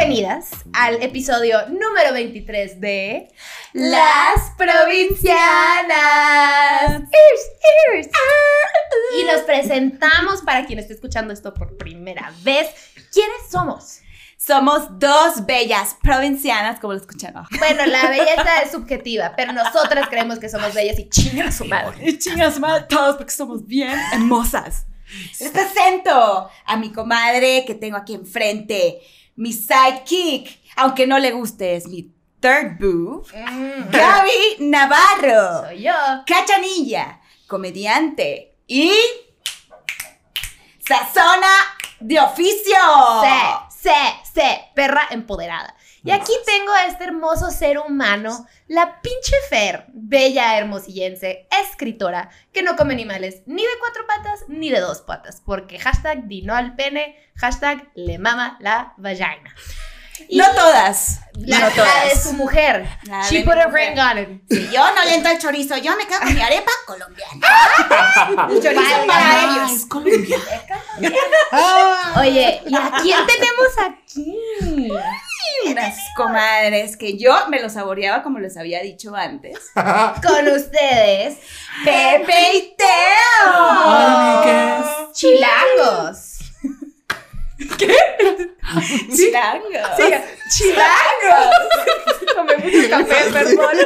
Bienvenidas al episodio número 23 de Las Provincianas. Y nos presentamos para quien esté escuchando esto por primera vez. ¿Quiénes somos? Somos dos bellas provincianas, como lo escucharon. Bueno, la belleza es subjetiva, pero nosotras creemos que somos bellas y chingan a su madre. Y chingas madre todos porque somos bien hermosas. Les presento a mi comadre que tengo aquí enfrente, mi sidekick, aunque no le guste, es mi third boo, Mm, Gaby Navarro, soy yo. cachanilla, comediante y sazona de oficio. Se, se, se, perra empoderada. Y aquí tengo a este hermoso ser humano, la pinche Fer, bella hermosillense, escritora, que no come animales ni de cuatro patas ni de dos patas, porque hashtag dino al pene, hashtag le mama la vagina. Y No todas, la, no la de todas. su mujer. La She put a ring on it. Si yo no le entro al chorizo, yo me quedo con mi arepa colombiana. El chorizo para vale. ellos. Oye, ¿y a quién tenemos aquí? Unas comadres que yo me lo saboreaba como les había dicho antes. Con ustedes, Pepe y Teo. Chilangos. Chilangos. Chilangos. Tomé mucho café, perdón.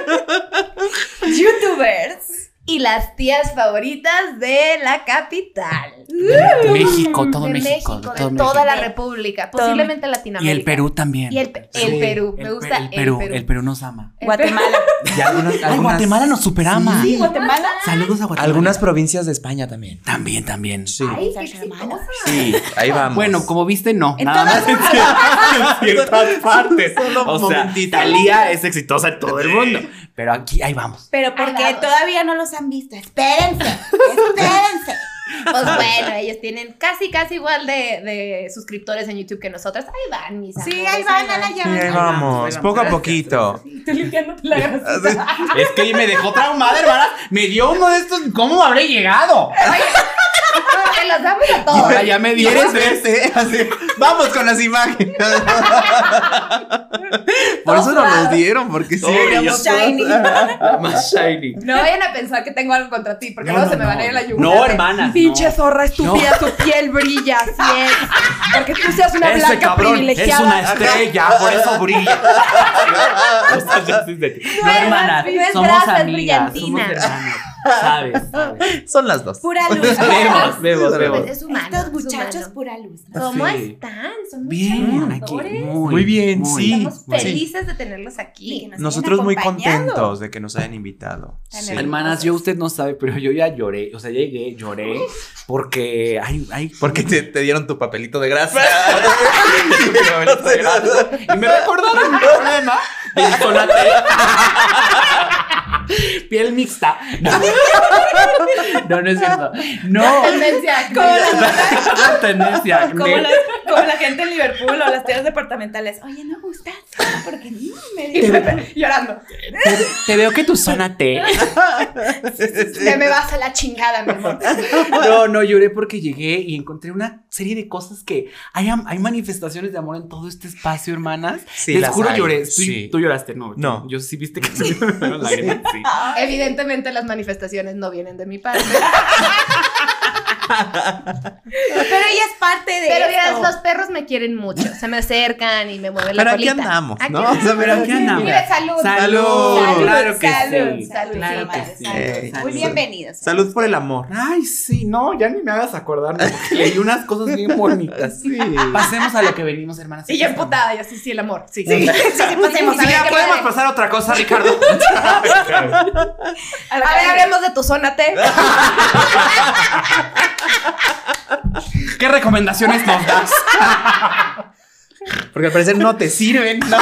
Youtubers. Y las tías favoritas de la capital. De México, todo de México, México, de todo toda México. la República, posiblemente Y Latinoamérica. el Perú también. Y el, el Sí, Perú, me el gusta Pe- el el Perú. Perú. El Perú nos ama. Guatemala. Y algunas, Ay, algunas- Guatemala nos superama. Sí, Guatemala. Saludos a Guatemala. algunas provincias de España también. También, también. Sí. Ay, qué. Sí, ahí vamos. Bueno, como viste, no. En nada todas más en ciertas partes. Solo O sea. Talía es exitosa en todo el mundo. Pero aquí, ahí vamos. Pero Ahí porque todavía no los han visto. Espérense. Espérense. Pues bueno, ellos tienen casi, casi igual de, de suscriptores en YouTube que nosotros. Ahí van, mis Sí, amores, ahí van, a la Sí, llave. ahí vamos, poco a poquito. Estoy limpiándote la grasita. Es que me dejó traumada, hermana. Me dio uno de estos. ¿Cómo habré llegado? Te los damos a todos. Ahora ya me dieron. ¿Quieres verte? Así, vamos con las imágenes. Por eso nos los dieron, porque sí. Veríamos shiny. Más shiny. No vayan a pensar que tengo algo contra ti, porque No, luego no, se me van no. a ir a la yugular. No, de, hermanas, Pinche no. zorra estúpida, tu piel brilla, así es. Porque tú seas una Ese blanca cabrón es privilegiada. una estrella, por eso brilla. Ya No, es- hermanas, no es somos grasa, es amigas, somos brillantina. hermanas. ¿Sabes? ¿sabes? Son las dos. Pura luz. Vemos, vemos, vemos. es humano. Estos es muchachos, pura luz. ¿Cómo Sí. están? Son muy Bien, aquí. chamadores. Muy bien, sí. Estamos Sí. felices de tenerlos aquí. nos Nosotros muy contentos de que nos hayan invitado. Sí. Hermanas, yo usted no sabe, pero yo ya lloré. O sea, llegué, lloré. Porque. Ay, ay. Porque te, te dieron tu papelito de grasa. Y me recordaron mi problema. Piel mixta. No. no, no es cierto. No. Tendencia. Como la, Tendencia. como, la, como la gente en Liverpool o las tiendas departamentales. Oye, no gustas. Porque no me. Pepe llorando. Te, te veo que tu zona T. Ya me vas a la chingada, mi amor. No, no, lloré porque llegué y encontré una serie de cosas que hay, hay manifestaciones de amor en todo este espacio, hermanas. Sí, Les las juro hay, lloré. Sí. tú lloraste, no. No. Yo sí viste que se me lágrimas, sí. Evidentemente las manifestaciones no vienen de mi parte. Pero ella es parte de Pero esto. mira, los perros me quieren mucho. Se me acercan y me mueven la Pero aquí colita. andamos, Aquí ¿no? O sea, pero aquí andamos. Mira, salud. Salud. Claro que salud, sí. salud, claro que salud, sí. salud. Eh, Muy bienvenidos. Salud por el amor. Ay, sí, no, ya ni me hagas acordarme. Leí unas cosas bien bonitas. Sí. Pasemos a lo que venimos, hermanas. Y yo emputada, y así, sí, el amor. Sí, Sí, sí, sí, pasemos. A Sí, ya ¿qué ¿Podemos puede? pasar a otra cosa, Ricardo? A ver, hablemos de tu zona T. ¿Qué recomendaciones nos das? Porque al parecer no te sirven. No.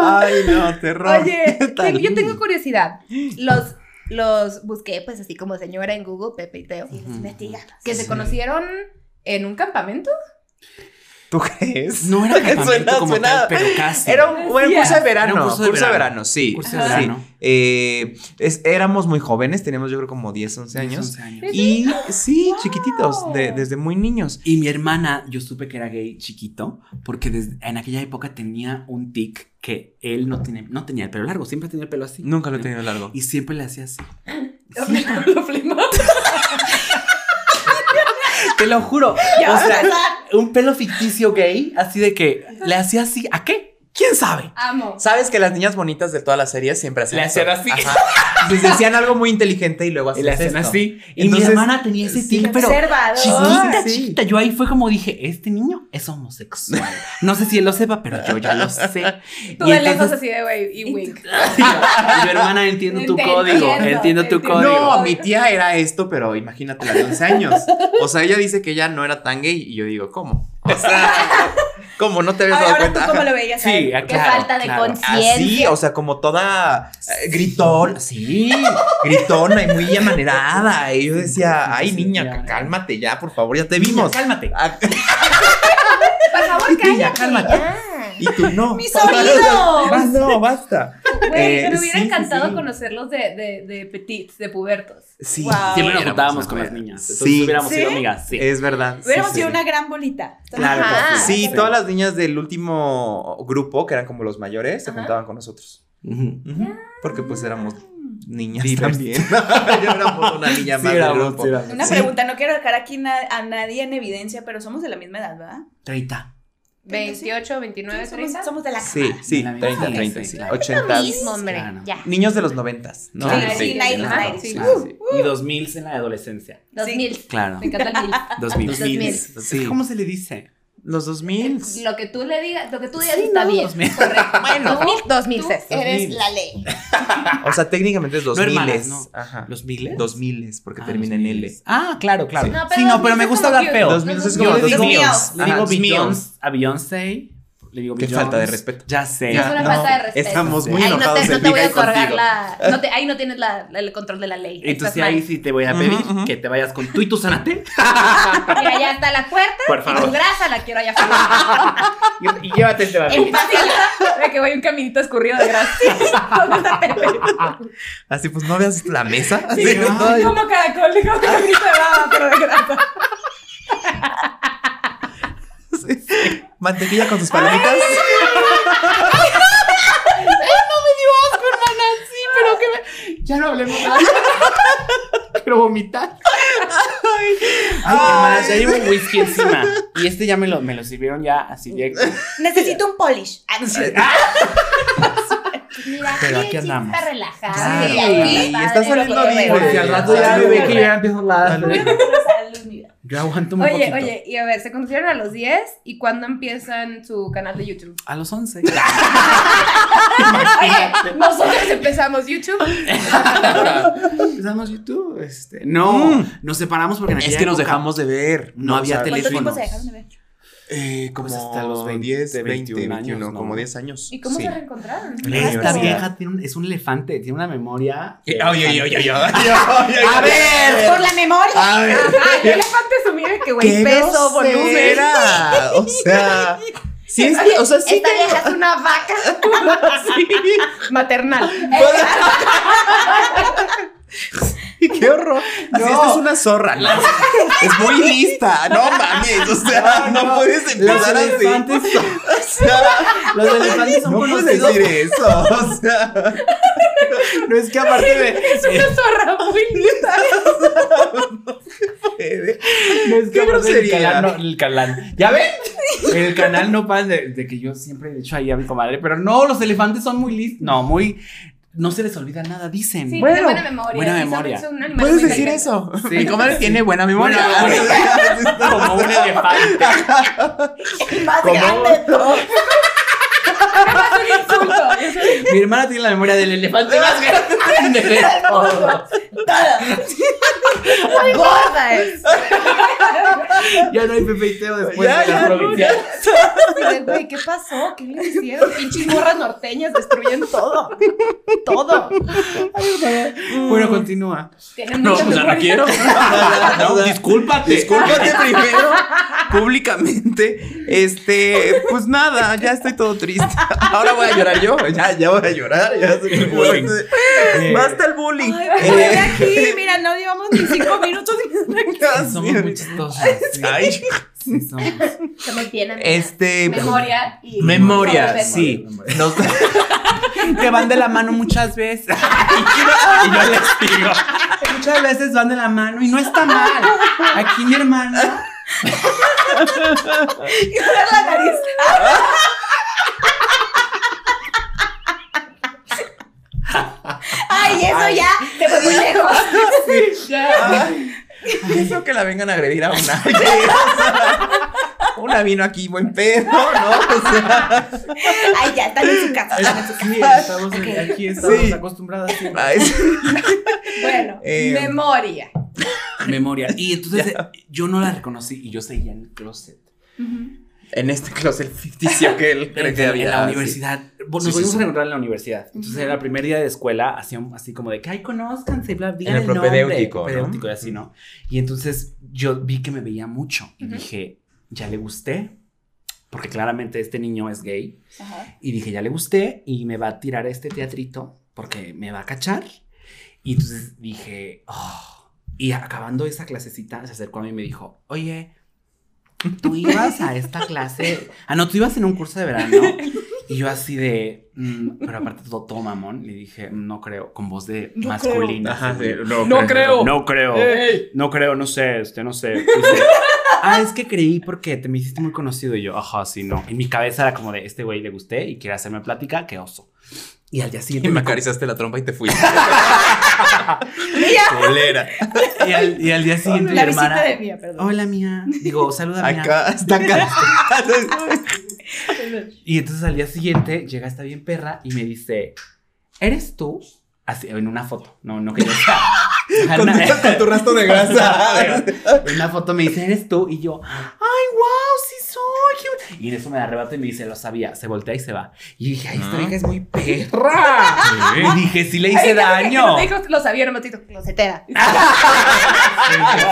Ay, no, terror. Oye, ¿Qué tal? te- yo tengo curiosidad. Los, los busqué, pues así como señora en Google, Pepe y Teo, Sí, investigamos. que se Sí. conocieron en un campamento. ¿Tú crees? No era campamento Suena- como suena- tal, pero casi. Era un curso de verano. Era un curso, de verano. sí. Curso de sí. verano. Eh, es- éramos muy jóvenes, teníamos yo creo como 10, 11 años. 11 años. Y sí, chiquititos, de- desde muy niños. Y mi hermana, yo supe que era gay chiquito, porque desde- en aquella época tenía un tic que él no, tiene, no tenía el pelo largo, siempre tenía el pelo así. Nunca lo he tenido largo. Y siempre le hacía así. Lo flimó. Te lo juro. Ya o sea, un pelo ficticio gay, así de que le hacía así. ¿A qué? ¿Quién sabe? Amo. ¿Sabes que las niñas bonitas de todas las series siempre hacían Le hacían así. Les decían algo muy inteligente y luego Y le hacían esto. así. Y Entonces, mi hermana tenía ese sí. tic, pero Observador. chiquita, Sí. chiquita. Yo ahí fue como dije, este niño es homosexual. No sé si él lo sepa, pero yo ya lo sé. Tú Y de lejos entonces- así de güey y wink. Y mi hermana entiendo tu Entiendo, código, entiendo, entiendo tu entiendo. código. No, mi tía era esto, pero imagínate la de 11 años. O sea, ella dice que ella no era tan gay y yo digo, ¿cómo? O sea, ¿cómo no te habías Ay, dado ahora tú cuenta? cómo lo veías. a Sí, él? ah, Qué claro, falta de claro. conciencia. Así, o sea, como toda eh, gritón, sí, gritona y muy amanerada. Y yo decía, ay, niña, cálmate ya, por favor, ya te vimos. Cálmate. Ah, Por favor, Niña, cállate. cálmate. ya. Y tú no. ¡Mis oídos! Ah, no, basta. Güey, Eh, me hubiera sí, sí, encantado sí. conocerlos de, de, de petits, de pubertos. Sí, Wow. Siempre nos juntábamos con las niñas. Entonces Sí, hubiéramos ¿Sí? sido amigas. Sí. es verdad. Hubiéramos sí, sido sí. una gran bolita. Claro Ajá. sí. Sí, todas las niñas del último grupo, que eran como los mayores, se Ajá. juntaban con nosotros. Porque pues éramos niñas Diversas. también. Yo éramos una niña Sí, más del éramos, grupo. sí. Una Sí. pregunta, no quiero dejar aquí na- a nadie en evidencia, pero somos de la misma edad, ¿verdad? 30. 28, 29, Sí, somos, 30. somos de la Sí, sí, La misma 30, edad, 30, sí, sí. claro. 80. Lo mismo, hombre. Claro. Ya. Niños de los 90, ¿no? Claro, Sí, sí, 90s, Ajá, 90s. sí. Claro, sí. Y 2000 en la adolescencia. 2000. Claro. Me encanta el mil. 2000. 2000. Sí. ¿Cómo se le dice? Los 2000. Lo que tú le digas, lo que tú digas Sí, está no, bien. 2000. Correcto. Bueno, 2000, 2000 Tú Cés. eres 2000. la ley. O sea, técnicamente es No 2000. hermanas, no. Ajá. ¿Los miles? 2000 porque Ah, termina en 2000. L. Ah, claro, claro. Sí, no, Sí, pero no, pero 2000 me es gusta hablar feo. 2000 es Yo como le dos digo, le. Beyoncé, a Beyoncé. Le digo Qué Beyoncé. falta de respeto. Ya sé. Es una no, falta de respeto. estamos muy ahí no enojados te, no te voy a otorgar la. No te, ahí no tienes la, el control de la ley. Entonces ahí sí te voy a pedir ujú. que te vayas con tú y tu Zanate Mira, ya está la puerta. Por Y favor. tu grasa la quiero allá afuera. y, y llévate este en pasita. Ve que voy un caminito escurrido de grasa. Así pues, ¿no veas la mesa? Así, Sí, ¿no? Como caracol, digo, un caminito de baba, pero de grasa. Sí. Mantequilla con sus palomitas. pero que me... Ya no hablemos más. Quiero vomitar. Ay, hermanas, ya llevo un whisky encima. Y este ya me lo, me lo sirvieron ya así directo. Necesito un polish. Ah, no cierto. Mira, Pero aquí andamos. está relajado. Claro. Sí, padre, está saliendo bien. Por si al rato ya me ve que yo ya empiezo la... Salud, mira. Yo aguanto un Oye, poquito. oye, y a ver, se conocieron a los 10 y cuándo empiezan su canal de YouTube. A los 11. Oye, nosotros empezamos YouTube. Empezamos YouTube. Este, no, Mm. nos separamos porque en Es que nos época dejamos de ver. No había o sea, ¿Cuánto tiempo teléfonos. se dejaron de ver? Eh, como Pues hasta los 20, 10, 20, 21 21, años, ¿no? como 10 años. ¿Y cómo Sí. se reencontraron? Esta vieja tiene un- es un elefante, tiene una memoria. Eh, Oye, oye, oye, oye. A ver. Por la memoria. A ver. Ay, el elefante su mire que güey, ¡Qué peso, volumen. O sea, sí, es o sea, sí Esta te- vieja es una vaca maternal. ¡Qué horror! Así, No. esta es una zorra, ¿no? Es muy lista, no mames, o sea, no, puedes Los empezar así. elefantes son, O sea, los elefantes son no puedes conocidos. decir eso, o sea. No es que aparte de. Es una zorra muy linda. puede. No es que Qué aparte del grosería. canal, no, el canal. ¿Ya ven? El canal no pasa de, de que yo siempre he dicho ahí a mi comadre, pero no, los elefantes son muy listos. No, muy. No se les olvida nada, dicen. Sí, Bueno, tiene buena memoria. buena son- memoria. son animales Puedes decir eso. Sí. Mi comadre tiene buena memoria. Buena Como un elefante. El más ¿Cómo? grande de todos. ¿Qué pasó un insulto. Eso es Mi hermana tiene la memoria del elefante más grande de todos. Muy gorda es. Ya no hay Pepe y Teo después Ya, de la ya, provincia. Güey, ¿qué pasó? ¿Qué le hicieron? Pinches morras norteñas destruyen todo. Todo. Bueno, continúa. No, pues ya no quiero. No, discúlpate. Discúlpate primero, públicamente. Este, pues nada, ya estoy todo triste. Ahora voy a llorar yo. Ya, ya voy a llorar. Ya que bullying. Eh, Basta el bullying. Ay, pero de Eh, aquí, mira, no llevamos ni cinco minutos. Sí, Somos muy chistosos. Sí, Ay, sí somos. Estamos bien, amiga. este. Memoria y. Memoria, Memoria. sí. Nos- Que van de la mano muchas veces. y yo les digo. Muchas veces van de la mano y no está mal. Aquí mi hermana. Y ahora la nariz. Ay, eso ya se fue muy lejos. Ay, Eso que la vengan a agredir a una. Una vino aquí buen pedo, ¿no? O sea, Ay, ya están en su casa. están en su Sí, casa. estamos, aquí estamos Sí. acostumbradas a ay, sí. Bueno, Eh, memoria. memoria. Y entonces eh, yo no la reconocí y yo seguía en el closet. En este closet ficticio que él cree que en había. la sí. universidad. Sí, nos sí, volvimos sí. a encontrar en la universidad. Entonces era el primer día de escuela, así, así como de que, ay, conózcanse, bla, digan el el nombre, propedéutico, ¿no? propedéutico y así, ¿no? Y entonces yo vi que me veía mucho y dije, ya le gusté, porque claramente este niño es gay. Y dije, ya le gusté y me va a tirar este teatrito porque me va a cachar. Y entonces dije, oh. Y acabando esa clasecita, se acercó a mí y me dijo, oye, tú ibas a esta clase. Ah, no, tú ibas en un curso de verano. Y yo así de, mm, pero aparte todo, todo mamón, le dije, no creo, con voz de No masculina. Ajá, sí, no, no creo. creo. No creo. No creo, no sé, este, no sé. Dice, ah, es que creí porque te me hiciste muy conocido. Y yo, ajá, sí, no. En mi cabeza era como de, este güey le gusté y quiere hacerme plática, qué oso. Y al día Y siguiente me me acariciaste la trompa y te fuiste. Mía. Colera. y al, y al día siguiente mi hermana. visita de mía, perdón. Hola, mía. Digo, saluda, mía. Acá, está acá. Y entonces al día siguiente llega esta bien perra y me dice, ¿eres tú? Así, en una foto. No, no que yo sea. con, tu, con tu rastro de grasa. En una foto me dice, ¿eres tú? Y yo, ¡ay, wow! Y en eso me arrebata y me dice, lo sabía. Se voltea y se va. Y dije, ¡ay, esta Ah. vieja es muy perra! Y dije, sí le hice daño. Me dijo, lo sabía, no closetera. Sí, sí,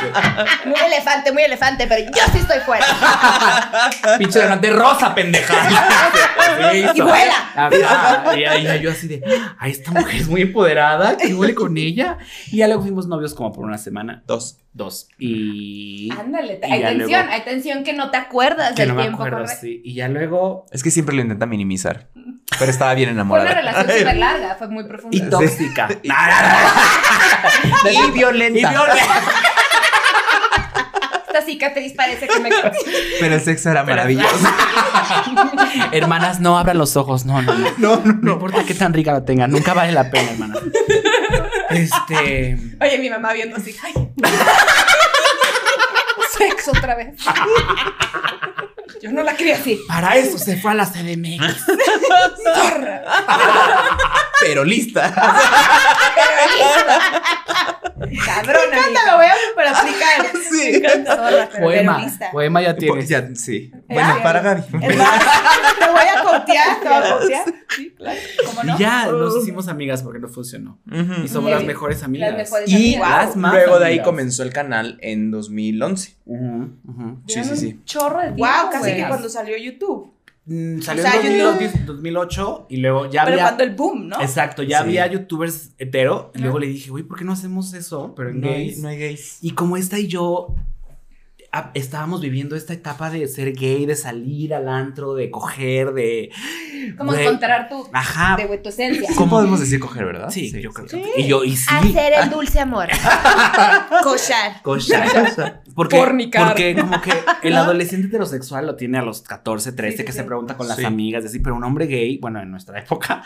sí. Muy elefante, muy elefante, pero yo sí estoy fuera. Pinche delante rosa, pendeja. Y vuela. Ah, y ahí yo así de, ay, esta mujer es muy empoderada, que huele con ella. Y ya luego fuimos novios como por una semana, Dos. Dos. Y Ándale, Y hay ya tensión, luego- hay tensión que no te acuerdas que del no me tiempo acuerdo, sí. Y ya luego, Es que siempre lo intenta minimizar. Pero estaba bien Fue enamorada. una relación súper larga, fue muy profunda. y tóxica. Y violenta. Y violenta. Esta cicatriz parece que me Pero el sexo era Pero- maravilloso. Hermanas, no abran los ojos, no, no, no. No, no, No no. importa qué tan rica lo tengan, nunca vale la pena, hermana. Este. Oye, mi mamá viendo así. Ay. Sexo otra vez. Yo no la quería así. Para eso se fue a la CDMX. Zorra. Pero lista. Cabrona. Me encanta, amiga. lo voy a super aplicar. Sí. Me encanta. Zorra, pero, Poema. Poema ya tienes. ya, sí. Bueno, bien. para Gaby. Te voy a copiar, te voy a copiar. Sí, claro. ¿Cómo no? Y ya nos hicimos amigas porque no funcionó. Ujú. Y somos Muy las mejores amigas. Las mejores Y amigas. las más luego de ahí amigas. comenzó el canal en 2011. Ujú, ujú. Sí, sí, sí. Un chorro de tiempo, Wow, casi que cuando salió YouTube. Mm, Salió O sea, en yo 2010, 2008 y luego ya Pero había. cuando el boom, ¿no? Exacto, ya Sí. había youtubers hetero. Y luego le dije, güey, ¿por qué no hacemos eso? Pero en No hay, gays. no hay gays. Y como esta y yo ah, estábamos viviendo esta etapa de ser gay, de salir al antro, de coger, de. Como encontrar tu, Ajá. de, tu esencia. ¿Cómo podemos decir coger, verdad? Sí, yo creo que. Y yo, y sí. Hacer el dulce amor. Cochar. Cochar. Porque, Fornicar. porque como que el adolescente heterosexual lo tiene a los 14, 13, Sí, sí, que sí. se pregunta con las Sí. amigas, así, pero un hombre gay, bueno, en nuestra época,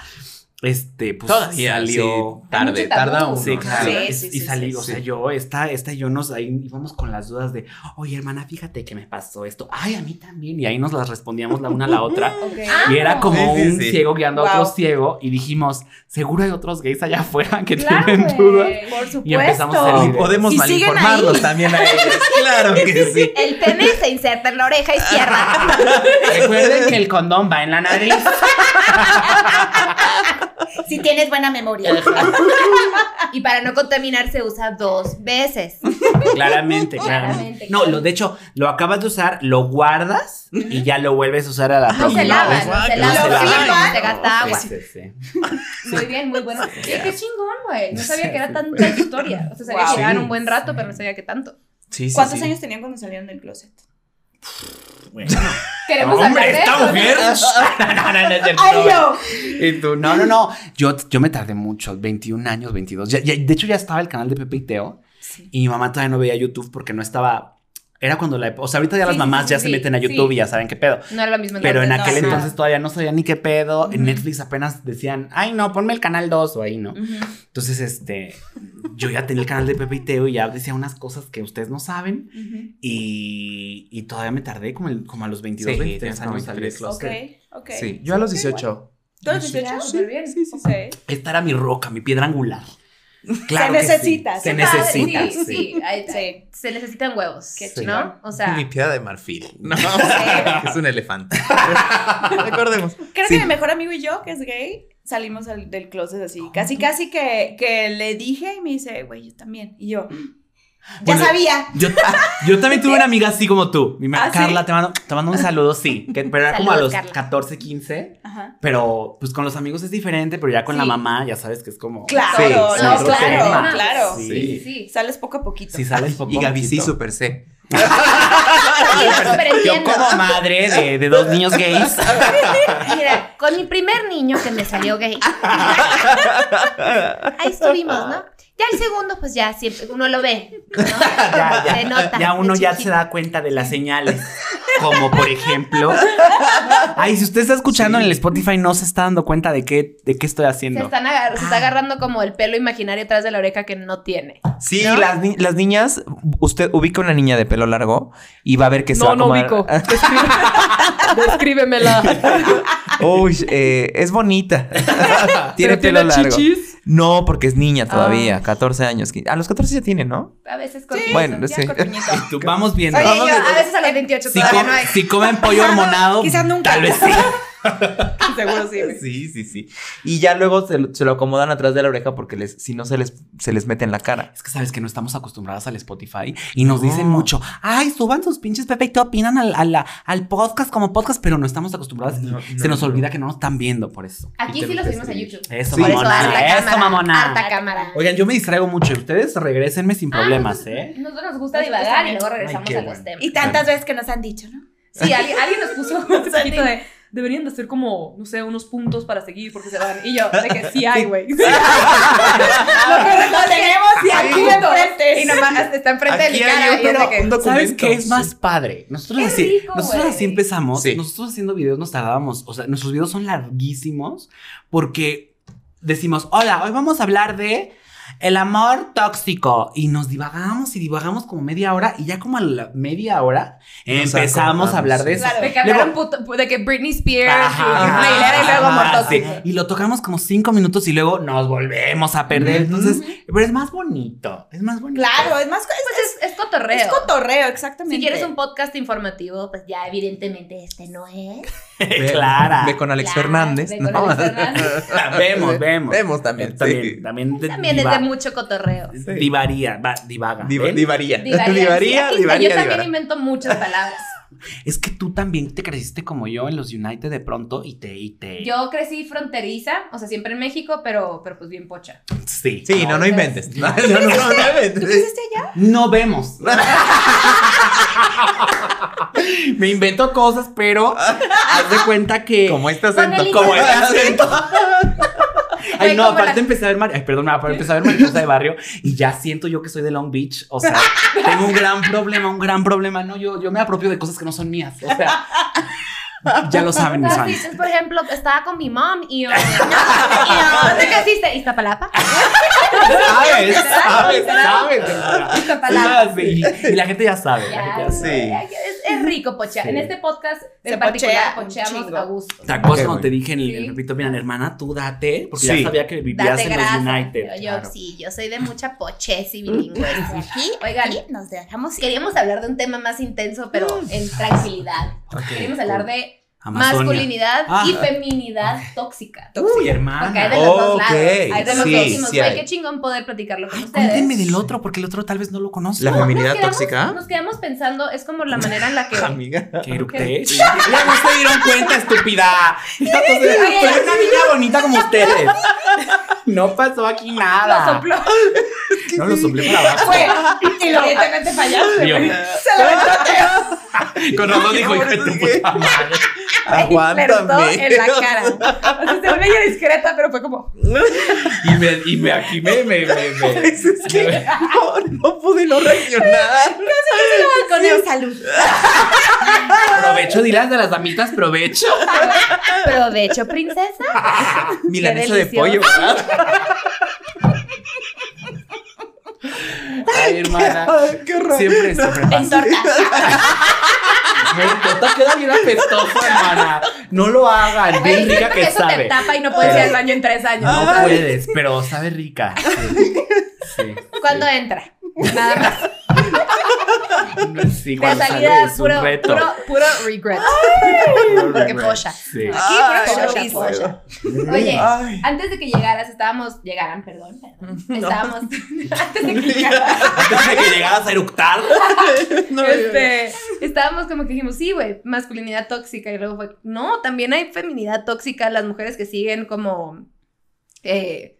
este, pues Todavía salió. sí, tarde, tarda uno. Sí, claro. Sí, y- sí, y sí, salí, sí, o sea, yo, esta, esta y yo nos ahí íbamos con las dudas de, oye, hermana, fíjate que me pasó esto. Ay, a mí también. Y ahí nos las respondíamos la una a la otra. Ah, Y era como Sí, sí, un sí. ciego guiando a otro ciego. Y dijimos, seguro hay otros gays allá afuera que Claro, tienen dudas. Por supuesto. Y empezamos a Y ser podemos malinformarlos ahí. también a ellos. Claro que sí. El pene se inserta en la oreja izquierda. Recuerden que el condón va en la nariz. Si tienes buena memoria. y para no contaminar se usa dos veces. Claramente, claramente. Claramente, No, lo, de hecho, lo acabas de usar, lo guardas y ya lo vuelves a usar a la No se lava, vez. no se lava, no se gasta agua. sí, sí. Muy bien, muy bueno. Qué, qué chingón, güey. No sabía que era tanta historia. O sea, sabía Wow. que llevaban Sí. un buen rato, pero no sabía que tanto. Sí, sí, ¿Cuántos sí. años tenían cuando salieron del closet? Bueno. Queremos Hombre, esta eso, ¿no? mujer. No, no, no, no, es cierto, ¡Ay, no. no! No, no, no. Yo, yo me tardé mucho, 21 años, 22. Ya- ya- de hecho, ya estaba el canal de Pepe y Teo. Sí. Y mi mamá todavía no veía YouTube porque no estaba. Era cuando la. O sea, ahorita ya Sí, las mamás sí, ya sí, se meten a sí. YouTube y ya saben qué pedo. No era lo mismo. Pero en aquel no, entonces no. todavía no sabía ni qué pedo. En Ujú. Netflix apenas decían, ay, no, ponme el canal 2 o ahí, ¿no? Ujú. Entonces, este. Yo ya tenía el canal de Pepe y Teo y ya decía unas cosas que ustedes no saben. Ujú. Y, y todavía me tardé como, el- como a los 22, Sí, 23 tenías como años salí del 23. closet. Ok, ok. Sí, yo a los 18. ¿Todos Sí, 18? Ah, súper bien. Sí, sí, sí. Esta era mi roca, mi piedra angular. Claro Se sí. necesita, Se se necesita. Sí, sí. ahí- Sí. Se necesitan huevos. Qué ¿No? chingón. O sea. Mi piedra de marfil. No, es un elefante. Recordemos. Creo Sí. que mi mejor amigo y yo, que es gay, salimos al- del closet así. Casi, casi que, que le dije y me dice, güey, yo también. Y yo, ya Bueno, sabía. Yo, yo también tuve una amiga así como tú. Mi ¿Ah, sí? Carla, te mando, te mando un saludo, sí. Que, pero era como a los Carla. 14, 15. Ajá. Pero pues con los amigos es diferente, pero ya con la Sí. mamá ya sabes que es como. Claro, Sí, no, sí, claro, tema. claro. Sí. Sí, sí. Sales poco a poquito. Si sales poco. Y Gaby sí, poquito. super C. Sí, yo como madre de, de dos niños gays. Mira, con mi primer niño que me salió gay. Ahí estuvimos, ¿no? Ya el segundo, pues ya siempre uno lo ve. ¿no? ya, ya, Se nota. ya uno ya se da cuenta de las señales. Como por ejemplo. Ay, si usted está escuchando en el Spotify, no se está dando cuenta de qué, de qué estoy Se, haciendo. están agar- Ah. se está agarrando como el pelo imaginario atrás de la oreja que no tiene. Sí, ¿No? las, ni- las niñas, usted ubica una niña de pelo largo y va a ver que se va a acomodar- Descríbemela. Uy, eh, es bonita. tiene pelo largo. No, porque es niña todavía, 14 años. A los 14 ya tiene, ¿no? A veces con Bueno, Ya sí. Tú, vamos viendo. Oye, Vamos yo a veces a los 28 Si, todavía no hay. si comen pollo hormonado, Quizás nunca. tal vez sí. Seguro sí. güey. Sí, sí, sí. Y ya luego se, lo- se lo acomodan atrás de la oreja porque les, si no se les, se les mete en la cara. Es que sabes que no estamos acostumbradas al Spotify y nos dicen mucho, ay, suban sus pinches Pepe y te opinan al, a la- al podcast como podcast, pero no estamos acostumbradas y No, se no, nos no. olvida que no nos están viendo por eso. Aquí sí lo subimos a en- YouTube. Eso, Sí. Por eso, mamona, harta eso, cámara, mamona. Harta cámara. Oigan, yo me distraigo mucho y ustedes regresenme sin problemas, Ah, ¿eh? Nosotros nos gusta Nosotros divagar y luego regresamos Ay, a los bueno. temas. Y tantas veces que nos han dicho, ¿no? Sí, alguien, alguien nos puso sea, poquito de. Deberían de hacer como, no sé, unos puntos para seguir porque se van. Y yo, de que sí hay, güey. Lo tenemos y aquí enfrente. Y nomás está enfrente de mi Aquí cara. hay y que- un documento. ¿Sabes qué es más padre? Nosotros Qué así, rico, nosotros así empezamos. Sí. Nosotros haciendo videos nos tardábamos. O sea, nuestros videos son larguísimos porque decimos, hola, hoy vamos a hablar de el amor tóxico. Y nos divagamos y divagamos como media hora. Y ya como a la media hora Nos empezamos a hablar de sí. eso. Claro. De que Luego- puto- de que Britney Spears Ajá, y y luego ajá, amor sí. tóxico. Y lo tocamos como cinco minutos y luego nos volvemos a perder. Entonces, pero es más bonito. Es más bonito. Claro, es más. Pues Es, cotorreo. es cotorreo, exactamente. si quieres un podcast informativo, pues ya evidentemente este no es. Ve- Clara. Ve con Alex Claro, Fernández. ve con ¿no? Alex Fernández. vemos, vemos. Vemos también. También, sí. también, de- También es de mucho cotorreo. Sí. Divaría, va, divaga. Diva- ¿ven? divaría. Divaría. Divaría, Sí, Yo también invento muchas palabras. Es que tú también te creciste como yo en los United de pronto y te, y te... Yo crecí fronteriza, o sea, siempre en México, pero, pero pues bien pocha. Sí. Sí, no, no inventes. No, no, no, no inventes. ¿Tú creciste allá? No vemos. Me invento cosas, pero haz de cuenta que... Como este acento. como el acento. Ay, no, aparte la- empecé a ver Ay, perdón, aparte empecé a ver mariposa de barrio y ya siento yo que soy de Long Beach. O sea, tengo un gran problema, un gran problema. No, yo, yo me apropio de cosas que no son mías. O sea, ya lo saben mis fans. dices, por ejemplo, estaba con mi mom y yo. y ¿Dónde creciste? ¿Iztapalapa? ¿Sabes? ¿Sabes? ¿Sabes? Iztapalapa. Sí, Y, la gente ya sabe. Es, rico pochear. Sí. En este podcast Se en particular pocheamos chingo. a gusto. ¿Te acuerdas cuando te dije en el, Sí. el repito, mira, hermana, tú date? Porque Sí. ya sabía que vivías Date en los. United. Yo, sí, yo soy de mucha poches y bilingües. Aquí, Oigan, nos dejamos queríamos hablar de un tema más intenso, pero en tranquilidad. Queríamos hablar de Amazonia. masculinidad Ah. y feminidad tóxica. Uy, hermana. Porque hay de los dos Ok, lados. Hay de los sí, dos. Decimos, sí hay. qué chingón poder platicarlo con Ay, ustedes. cuéntenme del otro, porque el otro tal vez no lo conozco. La No, feminidad nos quedamos- tóxica. Nos quedamos pensando, es como la manera en la que. Amiga. Que eructé. Ya no se dieron cuenta, estúpida. Ya no se dieron cuenta. una niña bonita como ustedes. No pasó aquí nada. Lo sopló. No lo soplé para abajo. Fue, y evidentemente fallaste. Se lo aventó Con razón dijo, hija de tu puta madre. Aguántame. en la cara. O sea, se ve discreta, pero fue como. Y me, y me aquí me, me, me, me- Es que no, no pude no reaccionar. Con el salud. Provecho, dilas de las damitas, provecho. Provecho, princesa. Milanesa de delicioso. pollo, ¿verdad? Ay, hermana. Ay, qué horror. Siempre, siempre En pasa. torta. Me torta queda bien apestosa, hermana. No lo hagan. Bien rica que eso sabe. te tapa y no puedes ir al baño en tres años. No ¿sabes? puedes, pero sabe rica. Sí. Sí. ¿Cuándo entra? Nada más. Sí, De salida, es un puro, reto. puro, puro regret. Porque polla. Sí. Aquí, Ay, puro no polla, hizo. polla. Oye, Ay. antes de que llegaras, estábamos, llegaran, perdón, perdón. Estábamos, antes de que llegaras, Antes de que llegaras a eructar. No, este, estábamos como que dijimos, sí, güey, masculinidad tóxica. Y luego fue, no, también hay feminidad tóxica, las mujeres que siguen como eh,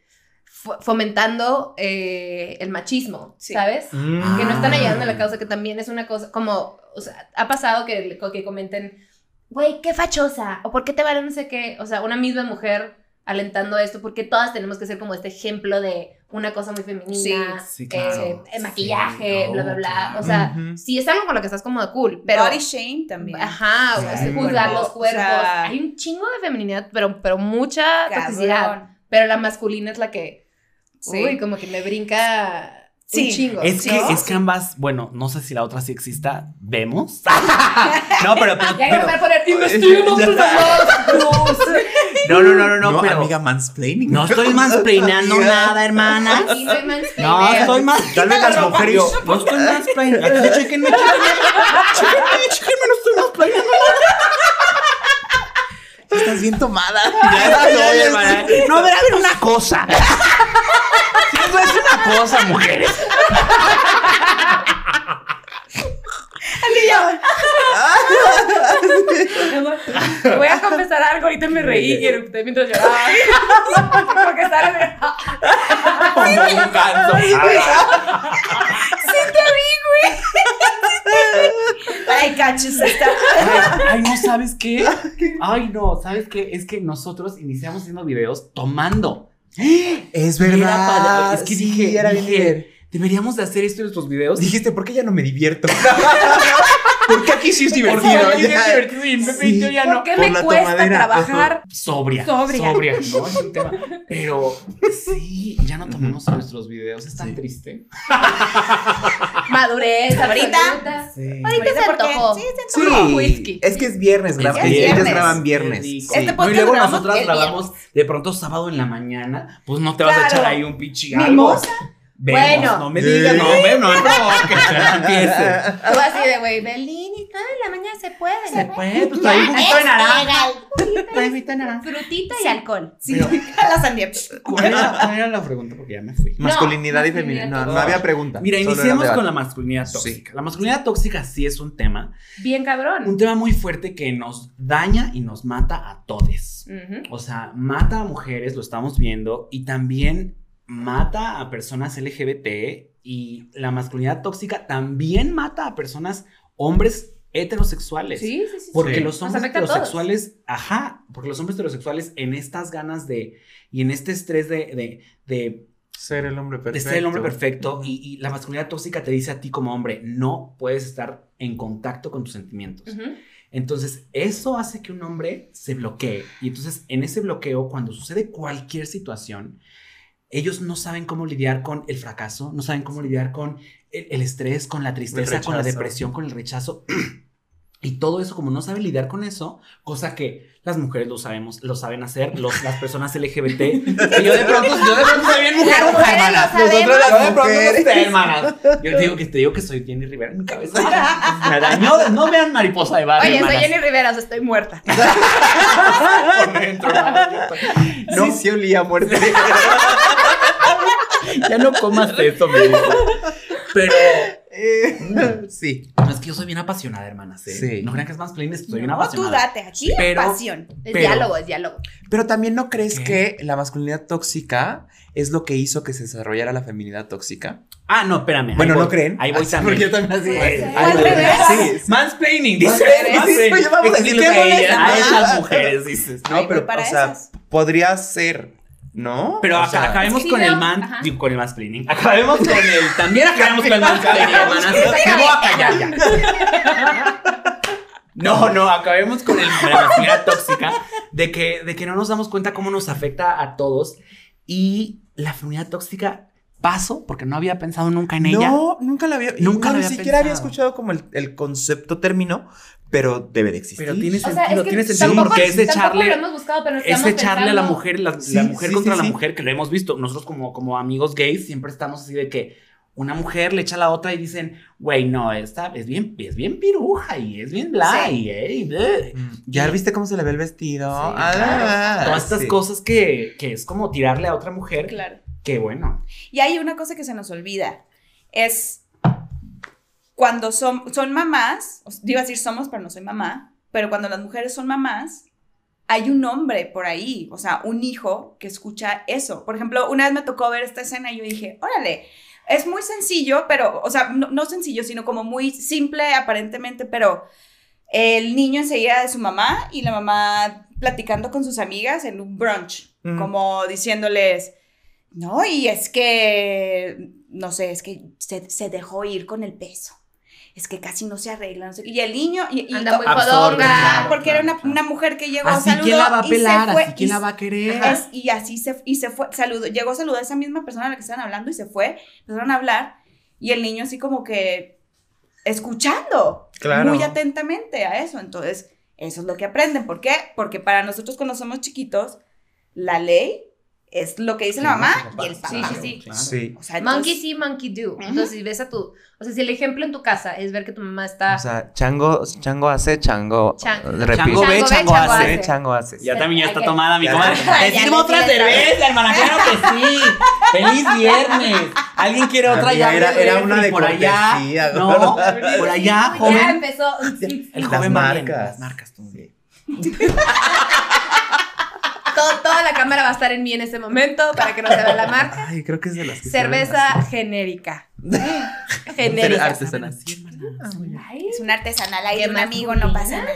fomentando eh, el machismo, Sí. ¿sabes? Mm. que no están ayudando a la causa, que también es una cosa, como, o sea, ha pasado que, que comenten, güey, qué fachosa, o por qué te vale no sé qué, o sea, una misma mujer alentando esto, porque todas tenemos que ser como este ejemplo de una cosa muy femenina, Sí, sí, eh, claro. el maquillaje, Sí, bla, bla, bla, o sea, Ujú. si es algo con lo que estás como cool, pero... Body shame también. Ajá, o sea, juzgar los o cuerpos. sea- Hay un chingo de feminidad, pero, pero mucha toxicidad. Pero la masculina es la que, Sí. uy, como que me brinca Sí. un chingo. Es que, ¿no? es que ambas, bueno, no sé si la otra sí exista. ¿Vemos? no, pero, pero, Ya que pero- a poner no, no, no, no, no, No, pero amiga, mansplaining. no estoy mansplainando nada, hermana. No mansplaining. Estoy más. Tal vez las mujeres. Yo, no estoy mansplainando. Aquí, Chéquenme, chéquenme. Chéquenme, chéquenme, no estoy mansplainando. Estás bien tomada. Ya estoy, hermana. No, a ver, a ver, una cosa. Si eso es una cosa, mujeres. Voy a confesar algo, ahorita me reí y eructé mientras lloraba. Porque sale Pongo un ganso. Está. Ay, ay, no, ¿sabes qué? Ay, no, ¿sabes qué? Es que nosotros iniciamos haciendo videos tomando. Es verdad. Es que Sí, dije, era dije, deberíamos de hacer esto en nuestros videos. Dijiste, ¿por qué ya no me divierto? Porque aquí sí es Porque divertido. ya es divertido y me Sí. ya no. ¿Por qué Por me la cuesta tomadera, trabajar? Sobria. Sobria. Sobria. ¿no? Es un tema. Pero sí, ya no tomamos en nuestros videos. Es tan Sí. triste. Madurez, Ahorita. Sí. Ahorita se antojó. Sí, se antojó. Sí, whisky. es que es viernes, Es ellas viernes. graban viernes. Qué. Este No, y luego grabamos nosotras grabamos de pronto sábado en la mañana. Pues no te vas a Claro. echar ahí un pinche algo. Mimosa. Vemos, Bueno. no me digas, no me, no me provoques, ya empieces. Tú así de, güey, Belín todo en la mañana se puede. Se puede, pues trae un poquito de naranja. Trae un poquito de naranja. Frutita y alcohol. Sí, la sandía. ¿Cuál era, cuál era la pregunta? Porque ya me fui. Masculinidad y feminidad. No, no había pregunta. Mira, iniciemos con la masculinidad Sí. tóxica. La masculinidad tóxica sí es un tema, Bien cabrón. un tema muy fuerte que nos daña y nos mata a todes. Ujú. O sea, mata a mujeres, lo estamos viendo, y también mata a personas LGBT y la masculinidad tóxica también mata a personas, hombres heterosexuales. Sí, sí, sí. Porque Sí. los hombres heterosexuales, ajá, porque los hombres heterosexuales en estas ganas de, y en este estrés de, de, de, Ser el hombre de perfecto. ser el hombre perfecto y, y la masculinidad tóxica te dice a ti como hombre, no puedes estar en contacto con tus sentimientos. Entonces, eso hace que un hombre se bloquee. Y entonces, en ese bloqueo, cuando sucede cualquier situación, ellos no saben cómo lidiar con el fracaso, no saben cómo lidiar con el, el estrés, con la tristeza, con la depresión, con el rechazo. Y todo eso, como no saben lidiar con eso, cosa que las mujeres lo sabemos, lo saben hacer, los, las personas LGBT. yo de pronto, yo de pronto soy bien mujer. Nosotros las Las de pronto hermanas. Yo te digo que te digo que soy Jenny Rivera en mi cabeza. Me dañó. No vean mariposa de barrio. Oye, soy. Jenny Rivera, o sea, estoy muerta. Por dentro. No, sí, olía a muerte. Ya no comas eso, me dijo. Pero Eh, sí. no, es que yo soy bien apasionada, hermanas. ¿eh? Sí. No crean que es más plain, soy bien No, tú apasionada. date, aquí Pero- pasión. Es Pero- diálogo, es diálogo. Pero también no crees ¿Qué? que la masculinidad tóxica es lo que hizo que se desarrollara la feminidad tóxica. Ah, no, espérame. Bueno, voy. ¿no creen? Ahí voy Así, también. porque yo también así. Sí, sí. Mansplaining, dices. Mansplaining, a Explíquenle a esas mujeres, dices. No, Ay, pero, o sea, esas. podría ser, ¿no? Pero O acá- sea, acabemos Sí, con no, el man, digo, con el mansplaining. Acabemos con el, también acabemos con el mansplaining, hermanas. Me voy a callar ya. No, no, acabemos con el, la masculinidad tóxica de que, de que no nos damos cuenta cómo nos afecta a todos y la feminidad tóxica paso porque no había pensado nunca en ella. No, nunca la había. Nunca no, la ni siquiera había escuchado como el, el concepto término, pero debe de existir. Pero tiene O sea, sentido, es que tiene sentido tampoco, porque es de echarle lo hemos buscado, pero nos es estamos echarle a la mujer, la, Sí, la mujer sí, contra sí, la sí. mujer, que lo hemos visto. Nosotros como, como amigos gays siempre estamos así de que una mujer le echa a la otra y dicen, güey, no, esta es bien, es bien piruja y es bien bla Sí. y, eh, y bleh". Mm, ¿Ya viste cómo se le ve el vestido? Sí, Ah, claro. Todas estas cosas que, que es como tirarle a otra mujer, Claro. Que bueno. Y hay una cosa que se nos olvida. Es cuando son, son mamás, iba a decir somos, pero no soy mamá, pero cuando las mujeres son mamás, hay un hombre por ahí, o sea, un hijo que escucha eso. Por ejemplo, una vez me tocó ver esta escena y yo dije, órale, es muy sencillo, pero, o sea, no, no sencillo, sino como muy simple aparentemente, pero el niño enseguida de su mamá y la mamá platicando con sus amigas en un brunch, Mm. como diciéndoles, no, y es que, no sé, es que se, se dejó ir con el peso. Es que casi no se arregla, no sé qué. Y el niño, y, y- Anda muy Absorbe, claro. porque era una, claro. una mujer que llegó, Así saludó quién la va a y se pelar, fue, así quién y la va a querer. es- y así se, y se fue, saludó, llegó, saludó a esa misma persona a la que estaban hablando y se fue, empezaron a hablar y el niño así como que escuchando Claro. muy atentamente a eso. Entonces, eso es lo que aprenden. ¿Por qué? Porque para nosotros cuando somos chiquitos, la ley es lo que dice Sí, la mamá y el papá. Sí, sí, sí. Claro. Sí. O sea, Monkey see, monkey do. Entonces, si ves a tu. O sea, si el ejemplo en tu casa es ver que tu mamá está. O sea, chango, chango hace, chango. Chan- repite. Chango ve, Chango ve, chango chango hace. hace. chango hace. Ya también ya está tomada mi Ya. comadre. Ya Necesito le otra cerveza, hermana, claro que sí. Feliz viernes. ¿Alguien quiere otra llave? era- era una de por allá. No, por allá, Ya joven. empezó. El Las joven bien, marcas. Las marcas, tú. Todo- toda la cámara va a estar en mí en este momento para que no se vea la marca. Ay, creo que es de las que Cerveza genérica. genérica. artesanal. Ay, Es un artesanal ahí un amigo, no pasa nada.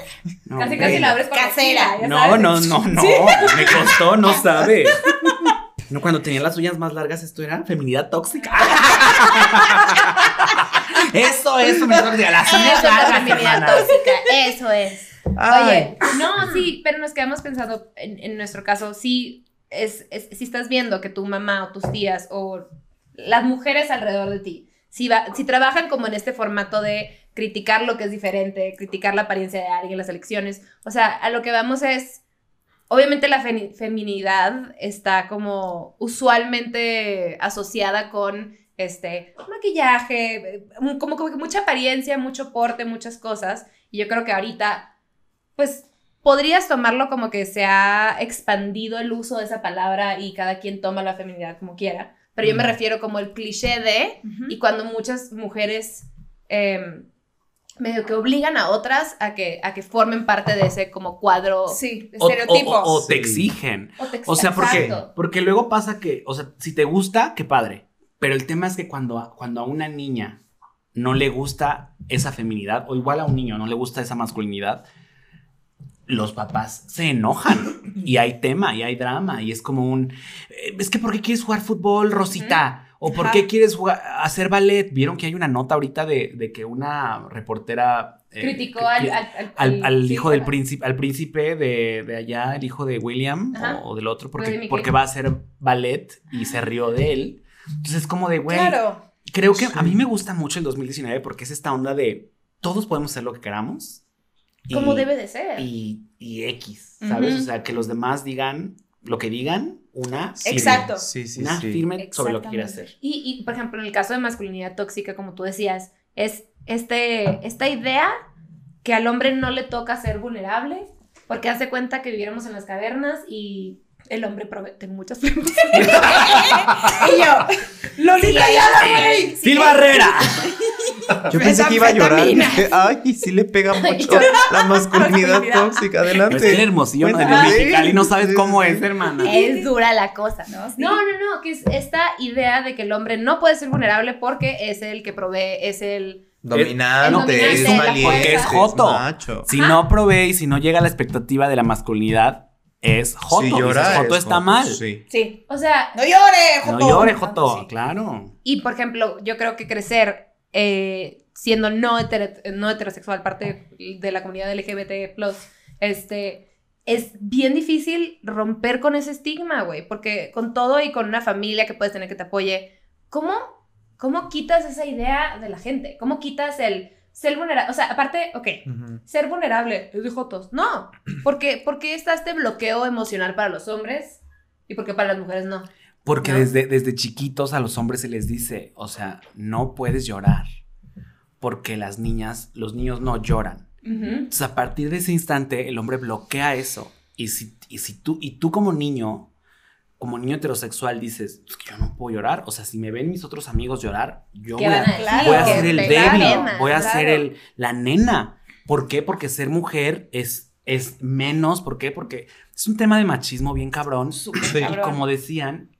No, Casi casi la abres con Casera. No, sabes. no, no, no. Me costó, no sabe. No, cuando tenía las uñas más largas, esto era feminidad tóxica. Eso es feminidad tóxica. Las uñas largas, feminidad tóxica. Eso es. Ay. Oye, no, sí, pero nos quedamos pensando, en, en nuestro caso, sí, es, es- si estás viendo que tu mamá o tus tías o las mujeres alrededor de ti, si, va- si trabajan como en este formato de criticar lo que es diferente, criticar la apariencia de alguien, las elecciones, o sea, a lo que vamos es, obviamente la feminidad está como usualmente asociada con este maquillaje, eh, como, como que mucha apariencia, mucho porte, muchas cosas. Y yo creo que ahorita, pues, podrías tomarlo como que se ha expandido el uso de esa palabra y cada quien toma la feminidad como quiera. Pero yo me refiero como el cliché de, y cuando muchas mujeres em, medio que obligan a otras a que, a que formen parte de ese como cuadro. Sí, O- o- estereotipos. O, o te Sí. exigen. O, te- O sea, porque, porque luego pasa que, o sea, si te gusta, qué padre. Pero el tema es que cuando, a- cuando a una niña no le gusta esa feminidad, o igual a un niño no le gusta esa masculinidad, los papás se enojan y hay tema y hay drama y es como un, eh, es que ¿por qué quieres jugar fútbol, Rosita? ¿O por qué quieres hacer ballet? Vieron que hay una nota ahorita de, que una reportera... Eh, Criticó al, al, hijo del príncipe, al príncipe de, allá, el hijo de William o, del otro, porque, porque va a hacer ballet y se rió de él. Entonces es como de, güey, claro. creo que a mí me gusta mucho el 2019 porque es esta onda de todos podemos hacer lo que queramos. Como debe de ser. Y, y X, ¿sabes? O sea, que los demás digan lo que digan, una firme. Exacto. Sí, sí, una firme sobre lo que quiere hacer. Y, y, por ejemplo, en el caso de masculinidad tóxica, como tú decías, es este, esta idea que al hombre no le toca ser vulnerable, porque hace cuenta que viviéramos en las cavernas y el hombre provee. Tengo muchas preguntas. y yo, Lolita ya ¡Sil Barrera! Yo pensé que iba a llorar. Ay, sí le pega mucho la masculinidad tóxica. Adelante. es que el hermosillo de y no sabes cómo es, hermana. Es dura la cosa, ¿no? No, no, no, que es esta idea de que el hombre no puede ser vulnerable porque es el que provee, es el dominante, es, valiente, porque es joto. Si no provee y si no llega a la expectativa de la masculinidad, es Joto. Si llora, Joto está mal. Sí. O sea. No llore, Joto. No llore, Joto, claro. Y por ejemplo, yo creo que crecer eh, siendo no, no heterosexual, parte de la comunidad LGBT, este. Es bien difícil romper con ese estigma, güey, porque con todo y con una familia que puedes tener que te apoye, ¿cómo, cómo quitas esa idea de la gente? ¿Cómo quitas el, ser vulnerable, o sea, aparte, ok, ser vulnerable es de jotos. No, porque, porque está este bloqueo emocional para los hombres y porque para las mujeres no. Porque desde, desde chiquitos a los hombres se les dice, o sea, no puedes llorar, porque las niñas, los niños no lloran. Entonces, a partir de ese instante, el hombre bloquea eso. Y si, y si tú, y tú como niño como niño heterosexual dices, es que yo no puedo llorar. O sea, si me ven mis otros amigos llorar, yo voy a, ser el débil, voy a ser el, la nena. ¿Por qué? Porque ser mujer es, es menos. ¿Por qué? Porque es un tema de machismo bien cabrón. Y como decían,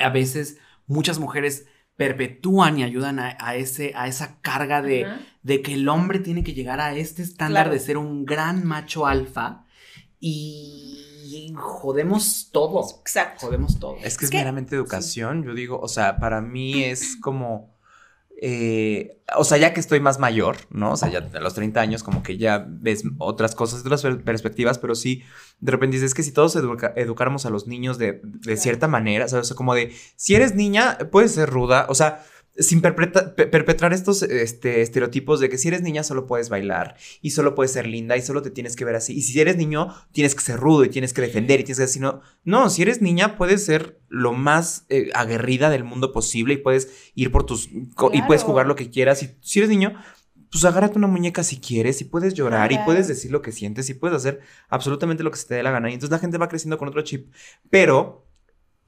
a veces muchas mujeres perpetúan y ayudan a, ese, a esa carga de, de, que el hombre tiene que llegar a este estándar de ser un gran macho alfa. Y jodemos todo. Exacto. Jodemos todo. Es que es, meramente educación, yo digo, o sea, para mí es como... Eh, o sea, ya que estoy más mayor, ¿no? O sea, ya a los 30 años como que ya ves otras cosas, otras perspectivas, pero sí, de repente dices, es que si todos educáramos a los niños de, de cierta manera, o sea, como de, si eres niña, puedes ser ruda, o sea, sin perpetrar estos este, estereotipos de que si eres niña solo puedes bailar y solo puedes ser linda y solo te tienes que ver así. Y si eres niño, tienes que ser rudo y tienes que defender y tienes que decir, no, no, si eres niña puedes ser lo más eh, aguerrida del mundo posible y puedes ir por tus... y puedes jugar lo que quieras. Y si eres niño, pues agárrate una muñeca si quieres y puedes llorar y puedes decir lo que sientes y puedes hacer absolutamente lo que se te dé la gana. Y entonces la gente va creciendo con otro chip. Pero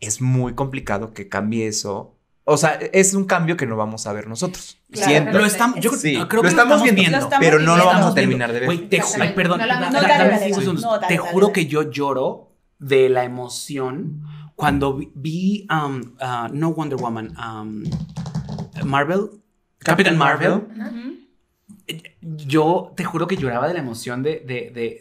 es muy complicado que cambie eso o sea, es un cambio que no vamos a ver nosotros. Claro, Lo estamos, yo creo que lo estamos viendo, pero no lo vamos a terminar de ver. Güey, te, ay, perdón, te juro que yo lloro de la emoción cuando vi, um, uh, no Wonder Woman, um, Marvel, Captain Marvel yo te juro que lloraba de la emoción de,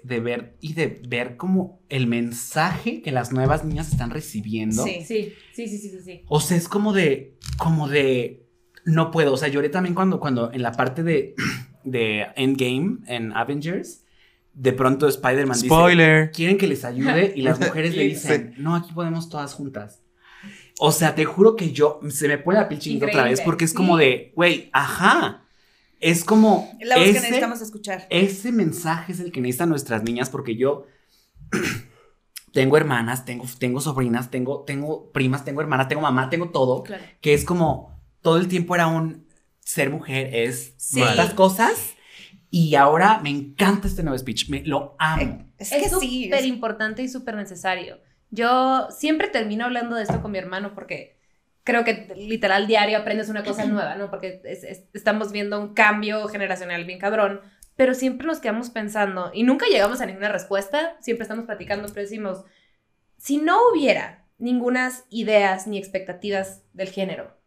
ver y de ver como el mensaje que las nuevas niñas están recibiendo. Sí, sí, sí, sí, sí, sí. O sea, es como de, como de, no puedo. O sea, lloré también cuando, cuando en la parte de, de Endgame, en Avengers, de pronto Spider-Man dice, quieren que les ayude y las mujeres le dicen, no, aquí podemos todas juntas. O sea, te juro que yo, se me pone la piel otra vez porque es como de, güey, ajá es como. La voz que necesitamos escuchar. Ese mensaje es el que necesitan nuestras niñas, porque yo tengo hermanas, tengo, tengo sobrinas, tengo, tengo primas, tengo hermanas, tengo mamá, tengo todo. Que es como todo el tiempo era un ser mujer, es ciertas cosas. Y ahora me encanta este nuevo speech, me lo amo. Es, es súper importante y súper necesario. Yo siempre termino hablando de esto con mi hermano porque creo que literal diario aprendes una cosa nueva, ¿no? Porque estamos viendo un cambio generacional bien cabrón, pero siempre nos quedamos pensando y nunca llegamos a ninguna respuesta, siempre estamos platicando, pero decimos, si no hubiera ninguna ideas ni expectativas del género,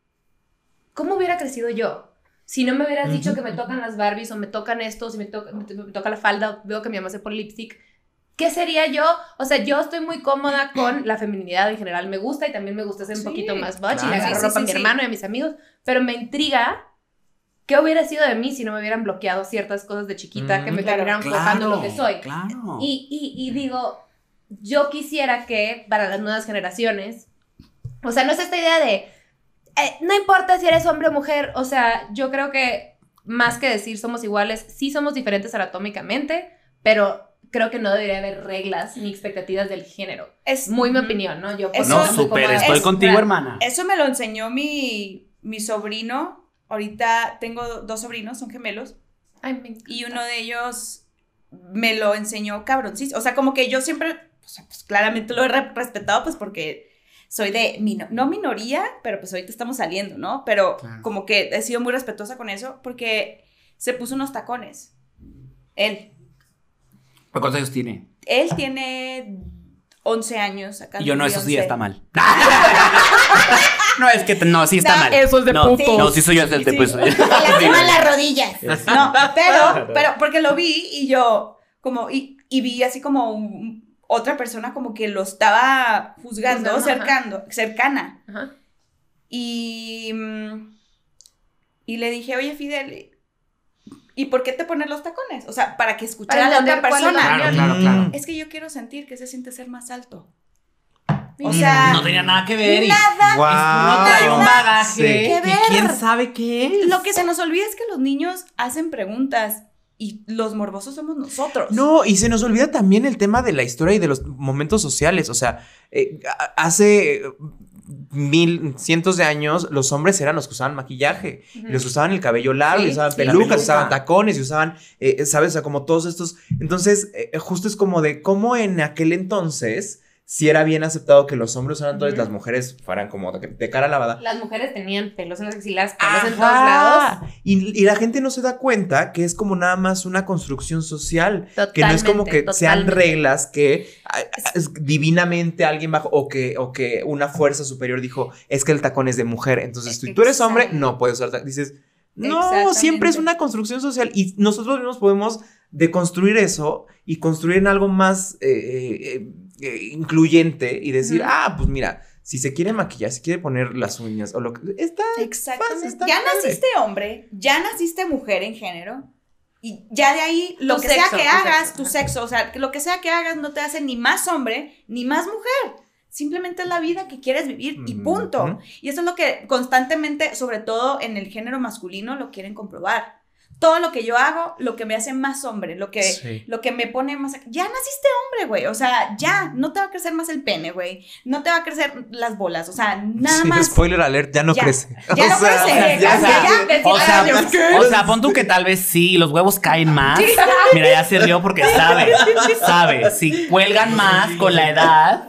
¿cómo hubiera crecido yo? si no me hubieras dicho que me tocan las Barbies o me tocan estos, si me, toca, me, me toca la falda, veo que mi mamá se pone lipstick, ¿qué sería yo? O sea, yo estoy muy cómoda con la feminidad en general, me gusta y también me gusta ser un Sí, poquito más butch y le agarro Sí, sí, ropa a mi hermano y a mis amigos, pero me intriga qué hubiera sido de mí si no me hubieran bloqueado ciertas cosas de chiquita que me claro. terminaron forjando lo que soy. Claro. Y, y, y digo, yo quisiera que para las nuevas generaciones, o sea, no es esta idea de, eh, no importa si eres hombre o mujer, o sea, yo creo que más que decir somos iguales, sí somos diferentes anatómicamente, pero creo que no debería haber reglas ni expectativas del género. Es Muy mi opinión, ¿no? Yo Eso- no, cómoda- estoy es- contigo, mira, hermana. Eso me lo enseñó mi, mi sobrino. Ahorita tengo dos sobrinos, son gemelos. Ay, me. Y uno de ellos me lo enseñó cabroncísimo. O sea, como que yo siempre, sea, pues claramente lo he re- respetado, pues porque soy de, mino- no minoría, pero pues ahorita estamos saliendo, ¿no? Pero Claro. como que he sido muy respetuosa con eso porque se puso unos tacones. Él. ¿Cuántos años tiene? Él tiene 11 años acá. Y yo no, eso sí 11. está mal. no, es que no, sí está No, mal. eso es de no, putos. No, sí soy yo el Sí. de pues. Las rodillas. No, pero, pero porque lo vi y yo, como, y, y vi así como un- otra persona como que lo estaba juzgando, Juzgando, ajá. cercando, cercana. Ajá. Y, y le dije, oye, Fidel, ¿y por qué te pones los tacones? O sea, para que escuchara Para a la otra persona. Claro, claro, claro. Es que yo quiero sentir que se siente ser más alto. O sea, No tenía nada que ver. y- nada. Guau. No trae un bagaje. Que que ver. ¿Quién sabe qué es? Lo que se nos olvida es que los niños hacen preguntas y los morbosos somos nosotros. No, y se nos olvida también el tema de la historia y de los momentos sociales. O sea, eh, hace mil, cientos de años, los hombres eran los que usaban maquillaje. y los usaban el cabello largo, Sí, y usaban sí. pelucas, usaban tacones, y usaban, eh, ¿sabes? O sea, como todos estos. Entonces, eh, justo es como de cómo en aquel entonces, si era bien aceptado que los hombres usaran todas y Ujú. las mujeres fueran como de, de cara lavada. Las mujeres tenían pelos en las axilas, pelos en todos lados. Y, y la gente no se da cuenta que es como nada más una construcción social. Que no es como que Totalmente, sean reglas que ah, es divinamente alguien bajo o que, o que una fuerza superior dijo es que el tacón es de mujer. Entonces, si tú eres hombre, no puedes usar tacón. Dices, no, siempre es una construcción social y nosotros mismos podemos deconstruir eso y construir en algo más eh, eh, eh, incluyente y decir, ah, pues mira, si se quiere maquillar, si quiere poner las uñas o lo que está. Exactamente. está ya padre. naciste hombre, ya naciste mujer en género. Y ya de ahí, lo Tu que sexo, sea que tu hagas, sexo, tu sexo, o sea, que lo que sea que hagas no te hace ni más hombre ni más mujer. Simplemente es la vida que quieres vivir y punto. Y eso es lo que constantemente, sobre todo en el género masculino, lo quieren comprobar. Todo lo que yo hago, lo que me hace más hombre, lo que, Sí. lo que me pone más... Ya naciste hombre, güey. O sea, ya, no te va a crecer más el pene, güey. No te va a crecer las bolas. O sea, nada Sí, más. Spoiler alert, ya no Ya. crece. Ya no crece, O sea, ya, o sea, ya, de O sea, o sea, pon tú que tal vez sí, los huevos caen más. Mira, ya se rió porque sabe, sabe. Si cuelgan más con la edad,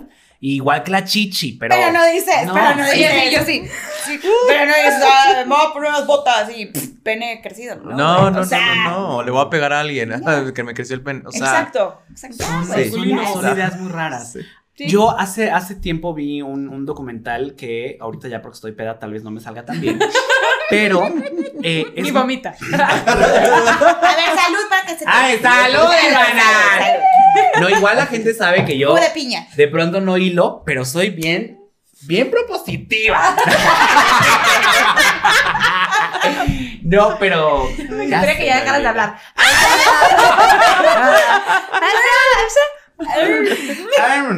igual que la chichi, pero. Pero no dices, No, pero no sí, dices. sí, yo sí. Sí, Pero no dices, ah, me voy a poner unas botas y pff, pene crecido. No, No, no, o no, sea, no, no, le voy a pegar a alguien que me creció el pene. O sea, exacto, exacto. Son, güey, son- ideas muy raras. Sí. Sí. Yo hace, hace tiempo vi un, un documental que ahorita ya porque estoy peda tal vez no me salga tan bien. Pero eh, es Y vomita. A ver, salud para que se te. ¡Ay, salud, hermana! No, igual la gente sabe que yo de piña. de pronto no hilo, pero soy bien, bien propositiva. No, pero. Espera que sé, ya dejaras de hablar.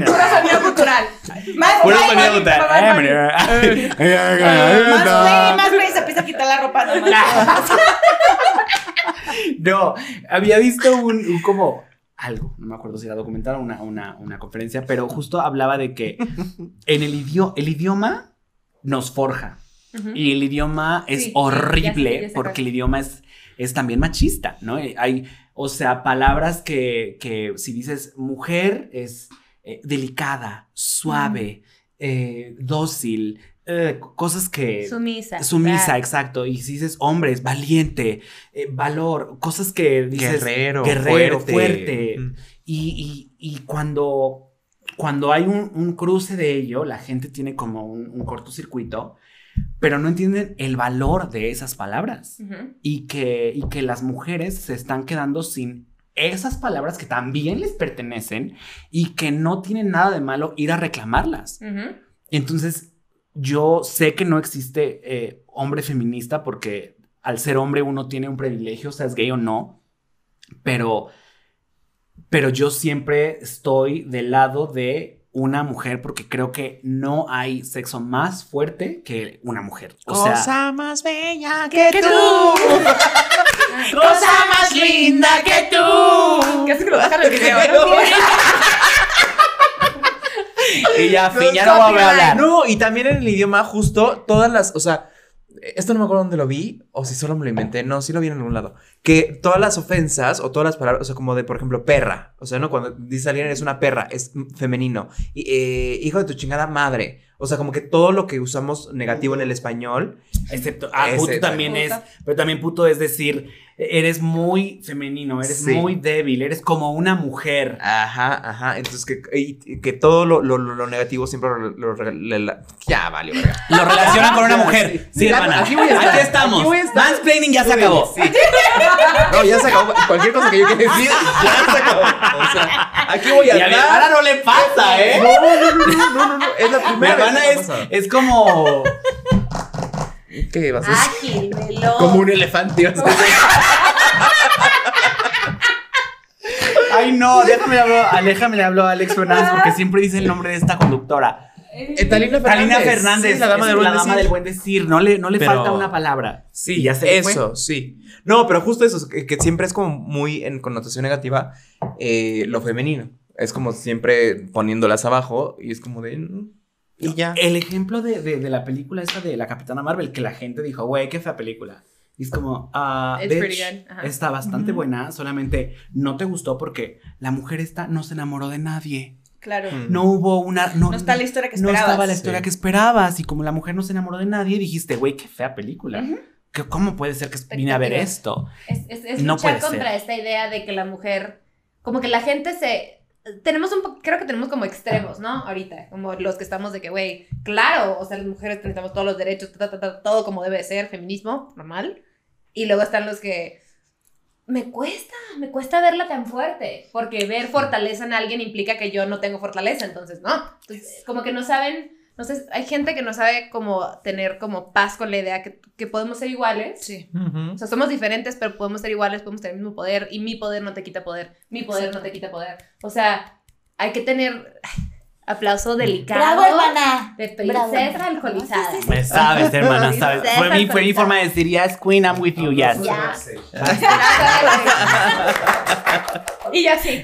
Pura sonido cultural. Más gutural. más- Eh, más- güey, se empieza a quitar la ropa. No, había visto un, un como algo, no me acuerdo si era documental o una, una, una conferencia, pero justo hablaba de que en el idioma, el idioma nos forja. Y el idioma es Sí, horrible ya sé, ya sé porque el idioma es, es también machista, ¿no? Eh, Hay, o sea, palabras que, que si dices mujer es eh, delicada, suave, eh, dócil, eh, cosas que... Sumisa. Sumisa, exacto. Y si dices hombre, es valiente, eh, valor, cosas que dices... guerrero, guerrero, fuerte. fuerte. Mm. Y, y- y cuando, cuando hay un, un cruce de ello, la gente tiene como un, un cortocircuito. pero no entienden el valor de esas palabras y que, y que las mujeres se están quedando sin esas palabras que también les pertenecen y que no tienen nada de malo ir a reclamarlas. Entonces, yo sé que no existe eh, hombre feminista porque al ser hombre uno tiene un privilegio, seas gay o no, pero, pero yo siempre estoy del lado de una mujer porque creo que no hay sexo más fuerte que una mujer. O sea, Cosa más bella que, que tú. Cosa más linda que tú. ¿Qué que lo bajan el video? y ya, fin, ya no voy a hablar. No, y también en el idioma justo todas las, o sea, esto no me acuerdo dónde lo vi o si solo me lo inventé, no, sí lo vi en algún lado, que todas las ofensas o todas las palabras, o sea, como de, por ejemplo, perra, o sea, ¿no? Cuando dice alguien es una perra, es femenino, y, eh, hijo de tu chingada madre, o sea, como que todo lo que usamos negativo en el español, Excepto, ah, puto también es, pero también puto es decir, eres muy femenino, eres Sí. muy débil, eres como una mujer. ajá, ajá, entonces que, y- que todo lo, lo- lo- negativo siempre lo, lo- ya, vale, verga. Lo relacionan con una mujer. sí. Hermana. aquí voy a estar, Aquí estamos. aquí voy a estar. Mansplaining ya se acabó. Sí. No, ya se acabó. Cualquier cosa que yo quiera decir, ya se acabó. O sea, aquí voy Y a a mi andar. hermana no le pasa, ¿eh? No, no, no, no, no, no, no, es la Mi primera hermana vez que es, es como, ¿Qué vas a decir? Ágil, veloz. Como un elefante. ay no, déjame le hablo, aléjame le hablo a Alex Fernández porque siempre dice el nombre de esta conductora. Eh, Talina Fernández. Talina Fernández, Sí, la dama es del buen la dama decir. del buen decir. No le, no le Pero- falta una palabra. Sí, ya se fue. Eso, sí. No, pero justo eso, que, que siempre es como muy en connotación negativa eh, lo femenino. Es como siempre poniéndolas abajo y es como de. Y ya. El ejemplo de, de- de la película esta de la Capitana Marvel, que la gente dijo, güey, qué fea película. Y es como, ah, está bastante buena, solamente no te gustó porque la mujer esta no se enamoró de nadie. Claro. Mm. No hubo una... No, No está la historia que no esperabas. estaba la historia Sí. que esperabas. Y como la mujer no se enamoró de nadie, dijiste, güey, qué fea película. Ujú. ¿Qué- ¿Cómo puede ser que vine a ver esto? Es, es, es No luchar puede contra ser. esta idea de que la mujer, como que la gente se... Tenemos un creo que tenemos como extremos, ¿no? Ahorita, como los que estamos de que, güey, claro, o sea, las mujeres necesitamos todos los derechos, ta, ta, ta, todo como debe ser, feminismo, normal. Y luego están los que, me cuesta, me cuesta verla tan fuerte, porque ver fortaleza en alguien implica que yo no tengo fortaleza, entonces, ¿no? Como que no saben, no sé, hay gente que no sabe cómo tener como paz con la idea que, que podemos ser iguales. Sí. O sea, somos diferentes, pero podemos ser iguales, podemos tener el mismo poder y mi poder no te quita poder, mi poder no te quita poder. O sea, hay que tener ay, aplauso delicado Bravo, hermana. de princesa alcoholizada. Me sabes, hermana, Sí, sabes. sí, Fue mi, fue mi sí. forma de decir, yes, queen, I'm with you, yes. Ya. y yo así.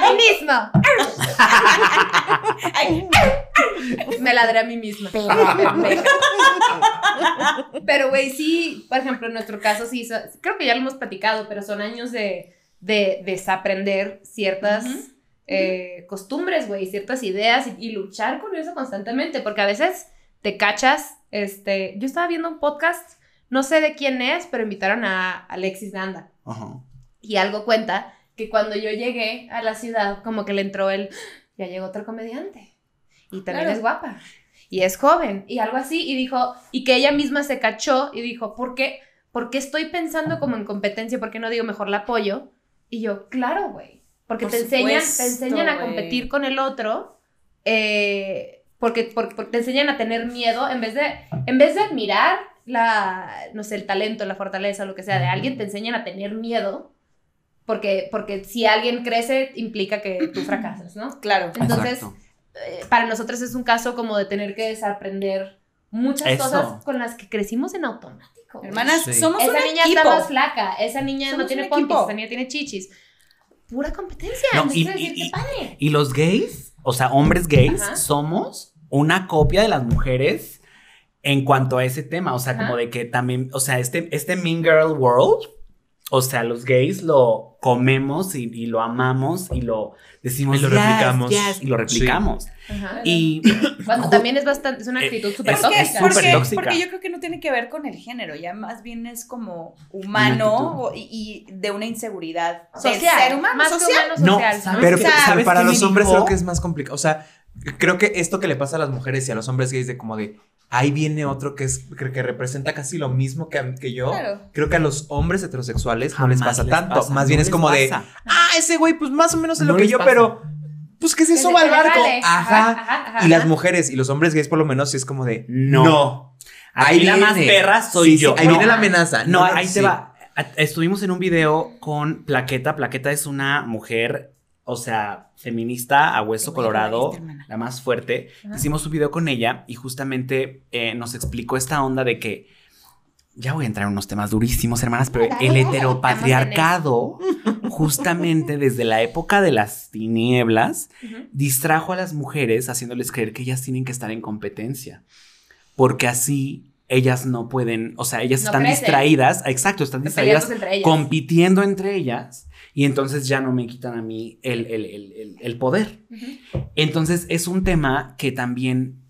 Feminismo. Me ladré a mí misma. Pero, güey, sí, por ejemplo, en nuestro caso, sí, so- creo que ya lo hemos platicado, pero son años de, de desaprender ciertas. Eh, costumbres, güey, ciertas ideas y, y luchar con eso constantemente, porque a veces te cachas, este, yo estaba viendo un podcast, no sé de quién es, pero invitaron a Alexis Nanda Ajá. y algo cuenta que cuando yo llegué a la ciudad, como que le entró el, ya llegó otro comediante. Y también Claro. es guapa. Y es joven. Y algo así. Y dijo, y que ella misma se cachó y dijo, ¿por qué? ¿Por qué estoy pensando como en competencia? ¿Por qué no digo mejor la apoyo? Y yo, claro, güey. Porque Por te enseñan, te enseñan a competir con el otro. eh, porque, porque, porque te enseñan a tener miedo en vez de, en vez de admirar la, no sé, el talento, la fortaleza, lo que sea de alguien, te enseñan a tener miedo. Porque, porque si alguien crece, implica que tú fracasas, ¿no? Claro. Entonces, eh, para nosotros es un caso como de tener que desaprender muchas Eso. cosas con las que crecimos en automático. Hermanas, Sí. somos esa un niña equipo. está más flaca, esa niña no Somos tiene un pompis, esa niña tiene chichis. Pura competencia. No, y- padre. Y los gays, o sea, hombres gays, Ajá. somos una copia de las mujeres en cuanto a ese tema. O sea, Ajá. como de que también, o sea, este, este Mean Girl World, o sea, los gays lo comemos y, y lo amamos y lo decimos Y lo "Yes, replicamos". yes", y lo replicamos. Ajá. Y Cuando también es bastante, es una Eh, actitud súper tóxica. Porque, tóxica. porque yo creo que no tiene que ver con el género, ya más bien es como humano o- y, y de una inseguridad del Social, ser humano más social. que humano No, social. ¿sabes Pero, para los hombres dijo? creo que es más complicado. O sea, creo que esto que le pasa a las mujeres y a los hombres gays de como de ahí viene otro que es que, que representa casi lo mismo que, que yo. Claro. Creo que a los hombres heterosexuales no les pasa les tanto. pasa, Más bien es como de, ah, ese güey, pues más o menos es No lo que yo, pasa. pero pues que se Que suba se- al barco. Ajá. Ajá, ajá, Y las mujeres y los hombres gays por lo menos sí es como de, No. no. Aquí la más perra soy Sí, sí, yo. ahí No. viene la amenaza. No, ahí sí. te va. Estuvimos en un video con Plaqueta. Plaqueta es una mujer, o sea, feminista a hueso colorado, la más fuerte. Ajá. Hicimos un video con ella y justamente eh, nos explicó esta onda de que. Ya voy a entrar en unos temas durísimos, hermanas, pero el heteropatriarcado, justamente desde la época de las tinieblas, distrajo a las mujeres haciéndoles creer que ellas tienen que estar en competencia. Porque así ellas no pueden, o sea, ellas No están crecen. distraídas, exacto, están distraídas entre ellas. compitiendo entre ellas y entonces ya no me quitan a mí el, el- el- el- el poder. Entonces es un tema que también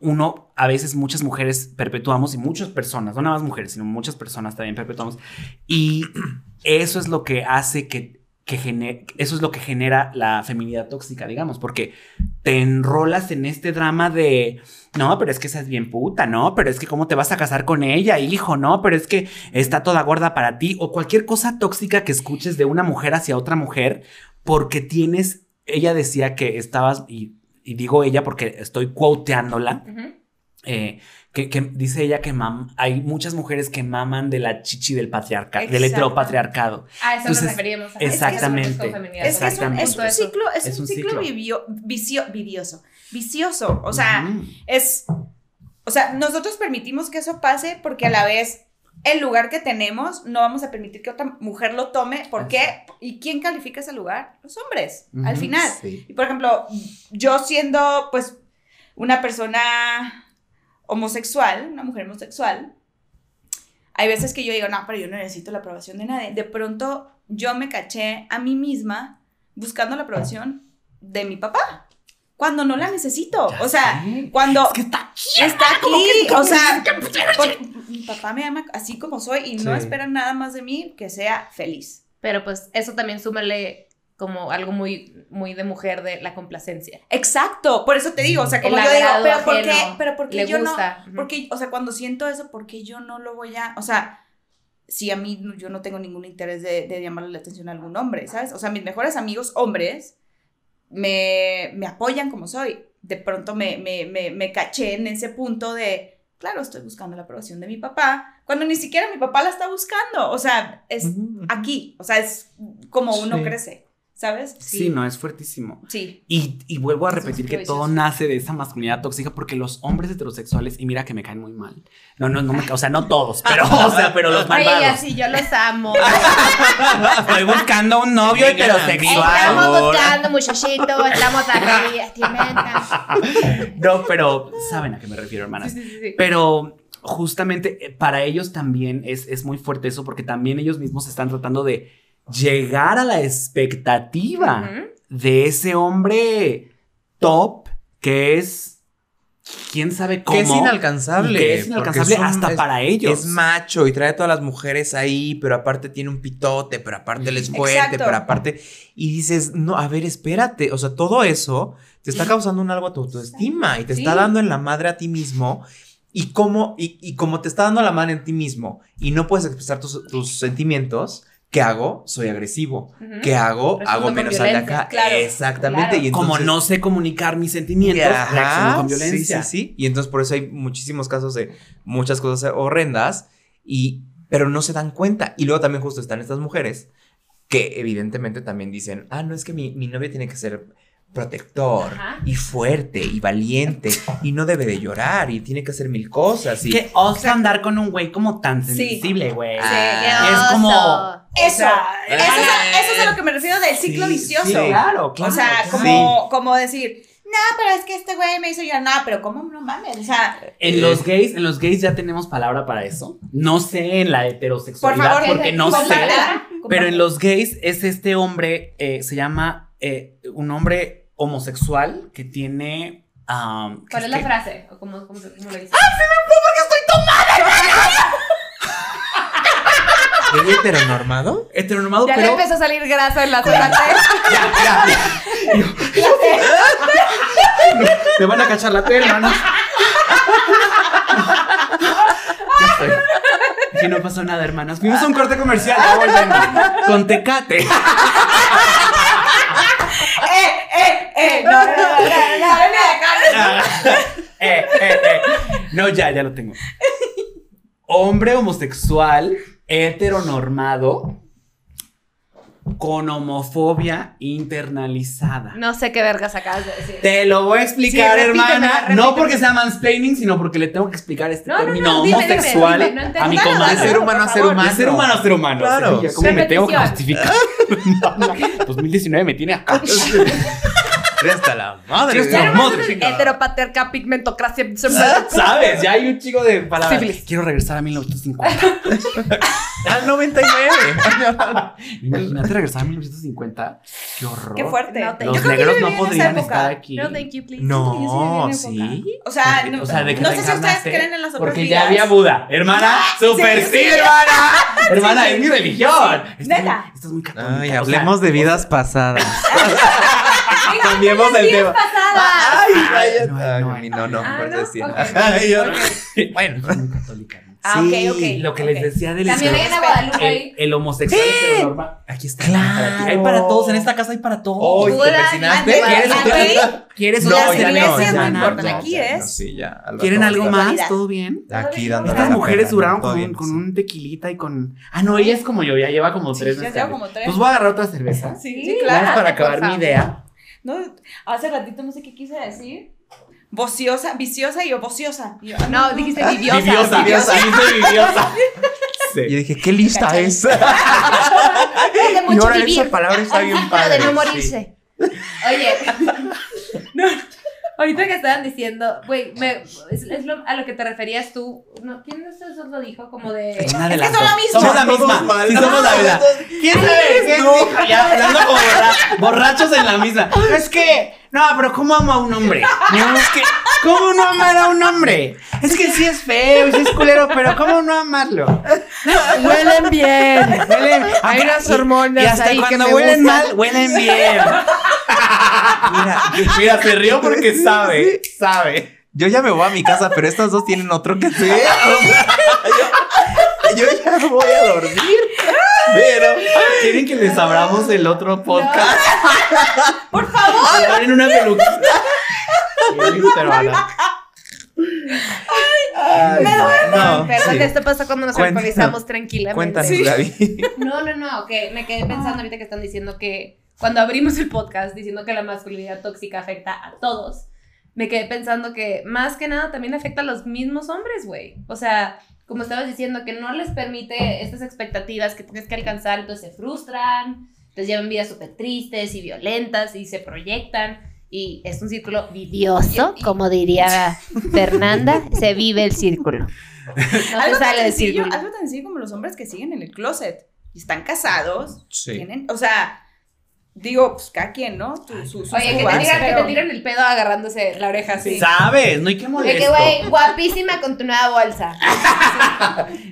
uno, a veces muchas mujeres perpetuamos y muchas personas, no nada más mujeres, sino muchas personas también perpetuamos. Y eso es lo que hace que, que gene- eso es lo que genera la feminidad tóxica, digamos, porque te enrolas en este drama de, no, pero es que esa es bien puta, no, pero es que cómo te vas a casar con ella, hijo, no, pero es que está toda gorda para ti, o cualquier cosa tóxica que escuches de una mujer hacia otra mujer, porque tienes, ella decía que estabas, y, digo ella porque estoy quoteándola. Eh, que, que dice ella que mam- hay muchas mujeres que maman de la chichi del patriarcado, del heteropatriarcado. A eso Entonces, nos referíamos. Ajá. exactamente. Es que es un, es ciclo, es, Es un un ciclo, ciclo. vivio- vicio, vivioso, vicioso. O sea, es, o sea, nosotros permitimos que eso pase porque a la vez el lugar que tenemos no vamos a permitir que otra mujer lo tome. ¿Por qué? ¿Y quién califica ese lugar? Los hombres, al final. Sí. Y por ejemplo, yo siendo pues una persona homosexual, una mujer homosexual, hay veces que yo digo, no, pero yo no necesito la aprobación de nadie. De pronto yo me caché a mí misma buscando la aprobación de mi papá, cuando no la necesito. Ya o sea, sé. cuando Es que está aquí. está aquí, o sea, porque mi papá me ama así como soy y no espera nada más de mí que sea feliz. Pero pues eso también súmale como algo muy, muy de mujer de la complacencia. Exacto, por eso te digo, o sea, como El yo digo, pero ¿por qué? Pero ¿por qué le yo gusta. no? Porque, o sea, cuando siento eso, ¿por qué yo no lo voy a, o sea, si a mí yo no tengo ningún interés de, de llamarle la atención a algún hombre, ¿sabes? O sea, mis mejores amigos hombres me, me apoyan como soy. De pronto me, me, me, me caché en ese punto de, claro, estoy buscando la aprobación de mi papá, cuando ni siquiera mi papá la está buscando. O sea, es Ujú. aquí, o sea, es como uno Sí. crece, ¿sabes? Sí, no, es fuertísimo. Sí. Y, y vuelvo a repetir que todo nace de esa masculinidad tóxica porque los hombres heterosexuales, y mira que me caen muy mal. No, no, no me, o sea, no todos, pero, o sea, pero los Oye, malvados. así yo los amo. Estoy buscando un novio Venga, heterosexual. Estamos buscando, muchachito. Estamos aquí. No, pero saben a qué me refiero, hermanas. Sí, sí, sí, sí. Pero justamente eh, para ellos también es, es muy fuerte eso porque también ellos mismos están tratando de llegar a la expectativa de ese hombre top que es quién sabe cómo Que es inalcanzable. que es inalcanzable hasta es- para ellos Es macho y trae a todas las mujeres ahí, pero aparte tiene un pitote, pero aparte él es fuerte, Exacto. pero aparte. Y dices, no, a ver, espérate. O sea, todo eso te está causando un algo a tu autoestima y te está dando en la madre a ti mismo. Y como, y, y como te está dando la madre en ti mismo y no puedes expresar tus, tus sentimientos, ¿qué hago? Soy agresivo. ¿Qué hago? Hago menos al de acá. claro, Exactamente. claro. Y como no sé comunicar mis sentimientos Ajá, reacciono con violencia Sí, sí, sí. Y entonces por eso hay muchísimos casos de muchas cosas horrendas, y, pero no se dan cuenta. Y luego también justo están estas mujeres que evidentemente también dicen, ah, no es que mi, mi novio tiene que ser protector Ajá. y fuerte y valiente y no debe de llorar y tiene que hacer mil cosas. Y, que osa andar con un güey como tan sensible güey Sí, Ah, es como-. Eso, eso, es a, eso es a lo que me refiero del ciclo Sí, vicioso. sí, claro, claro. o sea, claro. como, como decir, no, pero es que este güey me hizo llorar, no, pero ¿cómo no mames? O sea, En los gays, en los gays ya tenemos palabra para eso. No sé en la por heterosexualidad favor, porque no sé. Pero en los gays es este hombre, eh, se llama eh, un hombre homosexual que tiene. um, ¿Cuál que- es la que- frase? ¿O cómo, cómo, se- cómo le dice? ¿Gay heteronormado? Heteronormado, Ya le pero. empezó a salir grasa en la zona T. Ya, ya, ya. Me van a cachar la tele, hermanos. Ya. Aquí no pasó nada, hermanas. Fuimos a un corte comercial. Ya volvemos. Con Tecate. ¡Eh, eh, eh! No, no, no, no, no, no, eh, eh, eh. No, ya, ya lo tengo. Hombre homosexual, heteronormado, con homofobia internalizada. No sé qué vergas acabas de decir. Te lo voy a explicar, Sí, repíteme, hermana. repíteme. No porque sea mansplaining, sino porque le tengo que explicar este No, no, término no, dime, dime, homosexual dime, no entendí a mi comadre. De ser humano a ser humano. De ser humano a ser humano. Claro. Como me tengo que justificar. No, 2019 me tiene acá. Eres hasta la madre. Está- humano madre, heteropatriarca, pigmentocracia. ¿Sabes? Ya hay un chico de palabras. Sífilis. Quiero regresar a 1950. Al 99. Imagínate regresar a 1950. Qué horror. Qué fuerte. No, te- Los Yo creo que negros yo no viví en esa podrían época. estar aquí. No, thank you, please. No, sí. O sea, no, o sea, de que no sé si ustedes creen en las otras Porque vidas. ya había Buda. Hermana, super sí, sí. hermana. Hermana, es mi religión. Neta. muy- Estás muy católica. Ay, o sea, hablemos de vidas pasadas. Ay, Cambiemos el tema. pasada. Ay, No, cállate. no, Ay, no, no, Ah, por ¿no? Ay, yo-. Bueno. Estás muy católica. Ah, Sí, ok, ok. Lo que les decía del También hay una Guadalupe el, el homosexual heteronormal. Aquí está. Claro. Hay para todos. En esta casa hay para todos. Hoy te persinaste. ¿Quieres, Guadalupe. ¿Quieres No, una iglesias no no, importan, aquí ya, es. no, sí, ya, ¿Quieren algo más? ¿Todo bien? Aquí dándole Estas mujeres duraron con, un tequilita y con. Ah, no, ella es como yo, ya lleva como Sí, tres ya meses. lleva como tres. Pues voy a agarrar otra cerveza. Sí, claro. para acabar mi idea. No, hace ratito no sé qué quise decir. Vociosa, viciosa y vociosa. Y yo, ah, No, dijiste viviosa. Viviosa, viviosa. dijiste viviosa. Yo Sí. dije, qué lista ¿Cachai? es. De Y mucho ahora vivir. esa palabra está bien Pero padre. de no sí. morirse. Oye. Ahorita que estaban diciendo, güey, me- es, es lo- a lo que te referías tú. No, ¿Quién de ustedes lo dijo? Como de. Una de Es que son la misma. Somos la misma. Sí, somos la verdad. ¿Quién sabe qué dijo? Ya hablando como borra- borrachos en la misma. Es que, no, pero ¿cómo amo a un hombre? No, es que, ¿cómo no amar a un hombre? Es que sí es feo, sí es culero, pero ¿cómo no amarlo? Huelen bien. Huelen, Hay unas hormonas y hasta ahí que cuando me huelen gustan. mal, huelen bien. Mira, Mira, se rió porque sabe, sabe. yo ya me voy a mi casa, pero estas dos tienen otro que hacer. O sea, yo, yo ya voy a dormir. Pero ¿Quieren que les abramos el otro podcast? Por favor. en una peluquita. Sí, pero Ana. Ay, no, Perdón, sí. esto pasa cuando nos Cuéntanos. alcoholizamos tranquilamente. Cuéntanos, Sí. David. No, no, no, que me quedé pensando ahorita que están diciendo que cuando abrimos el podcast diciendo que la masculinidad tóxica afecta a todos, me quedé pensando que más que nada también afecta a los mismos hombres, güey. O sea, como estabas diciendo, que no les permite estas expectativas que tienes que alcanzar, entonces se frustran, entonces llevan vidas súper tristes y violentas y se proyectan. Y es un círculo vidioso, como diría Fernanda, se vive el círculo. No Algo tan, sale del sencillo, círculo. algo tan sencillo como los hombres que siguen en el closet y están casados. Sí. Tienen, o sea, digo, pues cada quien, ¿no? Tu- su- sus Oye, que te, tiran, que te tiran el pedo agarrándose la oreja así. ¿Sabes? No hay que De molesto. que, güey, guapísima con tu nueva bolsa.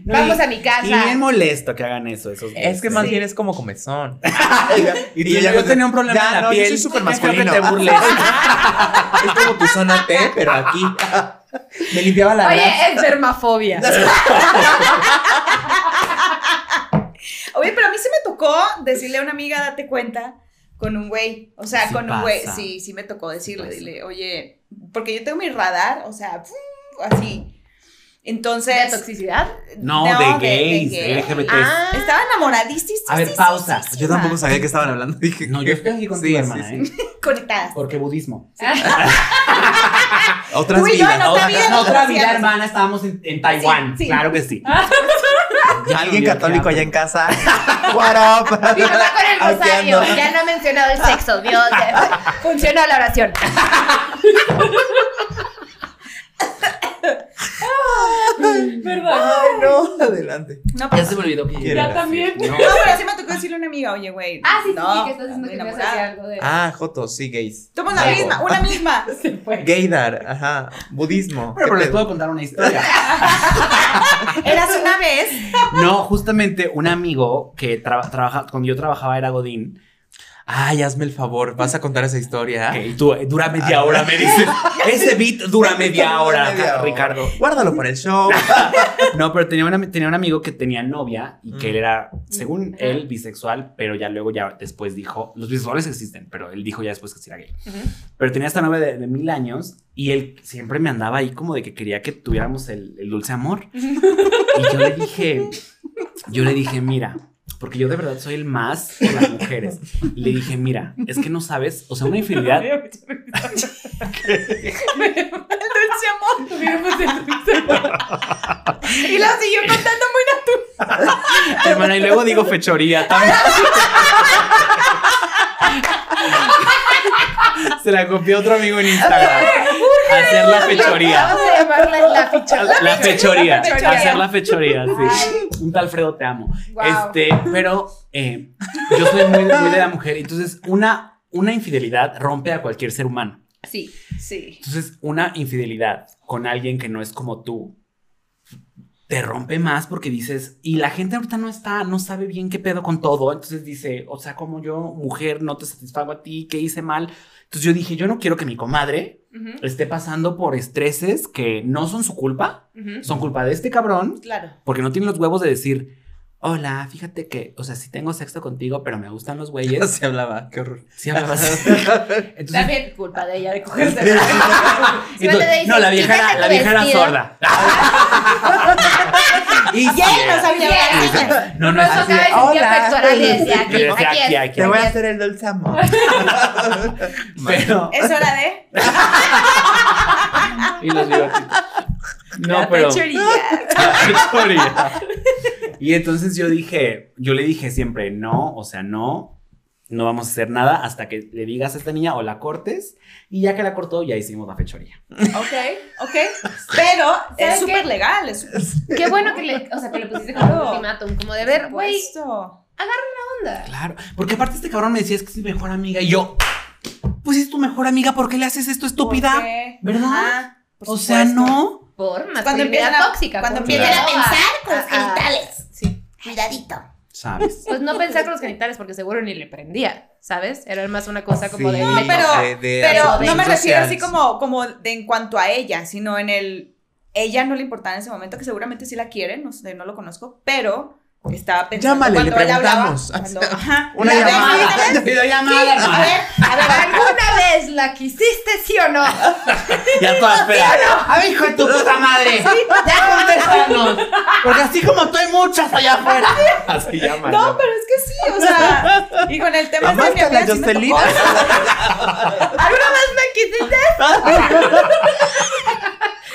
No, Vamos y- a mi casa. Y bien molesto que hagan eso, esos Es que más Sí. bien es como comezón. Y tú ya no tenía un problema Ya, en la no, yo piel. soy súper masculino. que te burles. Es como tu zona T, pero aquí. Me limpiaba la Oye, grasa. enfermafobia. Oye, pero a mí sí me tocó decirle a una amiga, date cuenta, con un güey. O sea, Sí con un güey. Sí, sí me tocó decirle, dile, oye, porque yo tengo mi radar, o sea, así. Entonces. ¿De toxicidad? No, No, de de- gays, de gays. LGBT. Ah. Estaba enamoradísima. A ver, pausa. Yo tampoco sabía que estaban hablando. Dije, No, yo estoy aquí con Sí, tu sí, hermana, sí. ¿eh? Conectadas. Porque budismo. Otras Tú y yo vidas. en otra Otra, vida, en otra vida, hermana, estábamos en, en Taiwán. Sí, sí. Claro que sí. Alguien católico allá en casa. What up? Mi mamá con el rosario. Ya no ha mencionado el sexo. Dios, funciona la oración. Perdón. Ay, no, adelante. No, Ya se me olvidó que ¿Quién era? también. No. No, pero sí me tocó decirle a una amiga, oye, güey. Ah, sí, sí, no, sí, que estás diciendo que me algo de. Ah, Jotos, sí, gays. Somos la misma, una misma. Gaydar, ajá. Budismo. Pero, ¿Qué pero les puedo contar una historia. Eras una vez. No, justamente un amigo que tra- trabaja, cuando yo trabajaba era Godín, Ay, hazme el favor, vas a contar esa historia. Ok, tú, eh, dura media hora, me dices. Ese beat dura media hora, Media hora. Ricardo. Guárdalo para el show. No, pero tenía, una- tenía un amigo que tenía novia y que Mm. él era, según él, bisexual, pero ya luego, ya después dijo, los bisexuales existen, pero él dijo ya después que sí era gay. Pero tenía esta novia de, de mil años y él siempre me andaba ahí como de que quería que tuviéramos el, el dulce amor. Y yo le dije, yo le dije, mira, porque yo de verdad soy el más por las mujeres. Y le dije, mira, es que no sabes, o sea, una infidelidad. Dulce amor. y lo siguió contando muy natural. Hermana, y luego digo fechoría también. Se la copió otro amigo en Instagram. Hacer la fechoría. Vamos a llamarla la ficha. La fechoría. Fechoría. Hacer la fechoría, sí. Un tal Alfredo te amo. Este, pero eh, yo soy muy, muy de la mujer. Entonces, una, una infidelidad rompe a cualquier ser humano. Sí. Sí. Entonces, una infidelidad con alguien que no es como tú te rompe más porque dices, y la gente ahorita no está, no sabe bien qué pedo con todo. Entonces dice, o sea, como yo, mujer, no te satisfago a ti, ¿qué hice mal? Entonces yo dije, yo no quiero que mi comadre esté pasando por estreses que no son su culpa, son culpa de este cabrón, Claro. porque no tiene los huevos de decir, hola, fíjate que, o sea, sí tengo sexo contigo, pero me gustan los güeyes. Así hablaba, qué horror. Sí hablabas así. Entonces, También culpa de ella de cogerse. entonces, no, la vieja era, la vieja era sorda. y él no sabía hablar. No, no No es así. Hola. aquí, aquí, aquí. Te voy a hacer el dulce amor. Pero, Es hora de. y los bigotitos. No, la pero. fechoría. La fechoría. Y entonces yo dije, yo le dije siempre, no, o sea, no, no vamos a hacer nada hasta que le digas a esta niña o la cortes. Y ya que la cortó, ya hicimos la fechoría. Ok, ok. Pero ¿Sabes es súper legal. Es súper Qué bueno que le, o sea, que le pusiste como un ultimátum, como de ver, güey, supuesto. onda. Claro, porque aparte este cabrón me decía, es que es mi mejor amiga. Y yo, pues es tu mejor amiga, ¿por qué le haces esto, estúpida? ¿Verdad? Ajá, O sea, no. Por Cuando masculinidad empiezan a- tóxica. cuando empiezan a pensar con genitales. Cuidadito. ¿Sabes? Pues no pensar con los genitales porque seguro ni le prendía, ¿sabes? Era más una cosa como Sí, de... No, pero- de- de Pero no me refiero social. así como, como de en cuanto a ella, sino en el. Ella no le importaba en ese momento, que seguramente sí la quiere, no sé, no lo conozco, pero estaba pensando. Llámale, cuando le hablaba, preguntamos. cuando- ajá, Una la- llamada. Videollamada, Sí, a hermana. ver, a ¿Alguna vez la quisiste, sí o no? Ya todas espera. A ver, hijo de tu puta madre. Ya contéstanos. Porque así como tú hay muchas allá afuera. Así llaman. No, pero es que sí, o sea, y con el tema de mi Amaste a la amiga sí me Jocelyn. tocó. ¿Alguna vez me quisiste?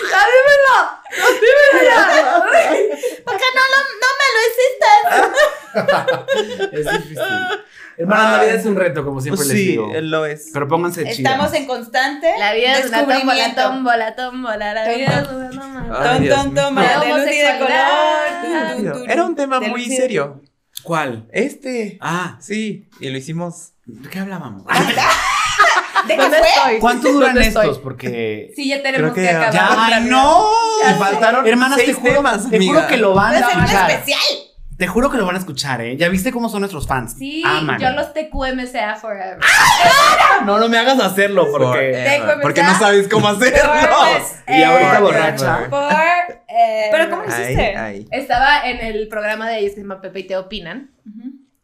¡Ya dímelo! ¡Dímelo! Porque no, lo- no me lo hiciste. Es difícil. Hermana, la vida es un reto, como siempre Pues les sí, digo. él lo es. Pero pónganse chidas. Estamos en constante La vida es una tómbola, tómbola, tómbola. La vida es una tómbola. Ton, ton, toma, De luz y de color. Era un tema muy serio. ¿Cuál? Este. Ah, Sí, y lo hicimos. ¿de qué hablábamos? ¿De qué ¿Dónde fue? estoy? ¿Cuánto duran estos? Porque. Sí, ya tenemos Creo que acabar. Ya, ay, no. Ya Me faltaron Hermanas, seis te juro, temas, te juro que lo van Va a escuchar. especial. Te juro que lo van a escuchar, ¿eh? ¿Ya viste cómo son nuestros fans? Sí, Aman. yo los TQMCA forever. No, no me hagas hacerlo porque. Porque no sabes cómo hacerlo. Y ahorita Forever. borracha. Por, eh, Pero ¿cómo lo hiciste? ay. Estaba en el programa de ellos que se llama Pepe y te opinan.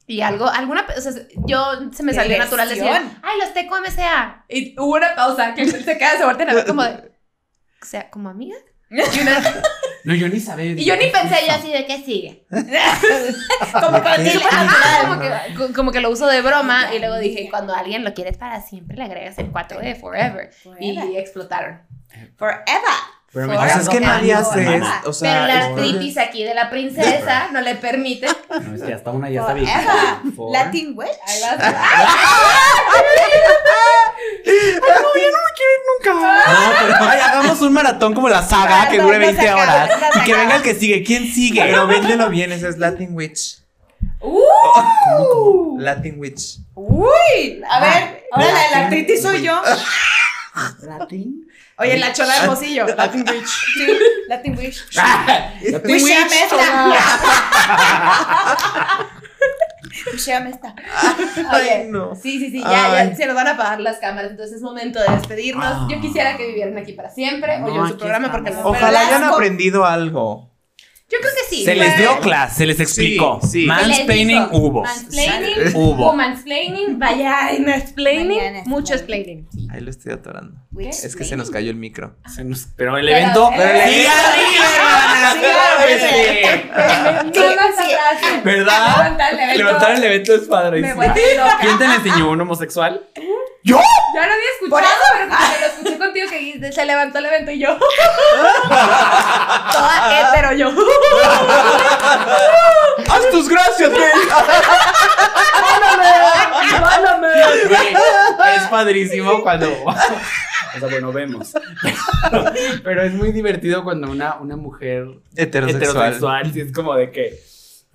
Y algo, alguna, o sea, yo se me ¡Qué salió natural decir, ay, los TQMCA. Y hubo una pausa que se queda, se voltean a ver como de, o sea, como amiga. Y, una- No, yo ni sabía. y yo ni pensé, yo así de qué sigue. Como para ti Y, fue ajá, natural. como, que, como que lo uso de broma. Y luego dije, cuando alguien lo quieres para siempre, le agregas el 4E, forever. Y Forever. explotaron. Forever. Pero me sea, es que nadie hace o sea, Pero la es- artritis aquí de la princesa no le permite. No, es que hasta una ya está bien. Latin Witch. Ahí vas. No, pero ay, hagamos un maratón como la saga No, que no, dure no 20 se acaba, horas. no y que venga el que sigue. ¿Quién sigue? Pero véndelo bien, ese es Latin Witch. Uh. Latin Witch. Uy. A ver, ahora la la artritis soy yo. ¿Latin? Oye, la chola hermosillo. Latin Witch. Sí, Latin Witch. Latin Witch Witch. mezcla. Llévame esta. Oye, Ay, no. Sí, sí, sí, ya, ya se nos van a apagar las cámaras, entonces es momento de despedirnos. Yo quisiera que vivieran aquí para siempre, o yo en su programa, porque Ojalá hayan aprendido algo. Yo creo que sí. Se les dio clase, se les explicó. Sí, sí. Mansplaining hubo. Mansplaining, Hubo. hubo mansplaining, vaya, mansplaining, mucho mansplaining. explaining. Ahí lo estoy atorando. ¿Qué? Es que se nos cayó el micro. Se nos- Pero el Pero- evento. pero el ¡Sigue arriba, Sigue hermana! arriba. ¡Claro que sí! ¿Verdad? Levantar el evento. El evento es loca. ¿Quién te enseñó un homosexual? Yo no había escuchado, pero que lo escuché contigo que se levantó el evento y yo. Toda hétero yo. ¡Haz tus gracias, güey! Güey, es padrísimo cuando. O sea, bueno, vemos. Pero, pero es muy divertido cuando una, una mujer Heterosexual. es como de que.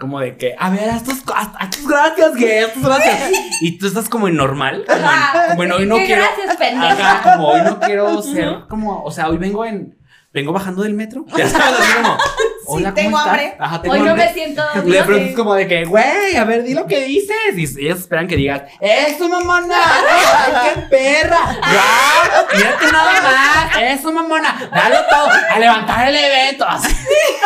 Como de que, a ver, haz tus, haz, haz tus gracias, haz tus gracias. Y tú estás como en normal. Como en, como en hoy no Qué quiero. gracias, pendeja. Como hoy no quiero ser como. O sea, hoy vengo en. Vengo bajando del metro. Ya sabes, así como. Hola, ¿cómo tengo hambre. Ajá, tengo Hoy no hambre. me siento. Pronto es como de que, güey, a ver, di lo que dices. Y ellos esperan que digas, ¡Eso, mamona! ¡Ay, qué perra! ¡Guau! ¡Mírate nada más! ¡Eso, mamona! ¡Dalo todo! ¡A levantar el evento! Así.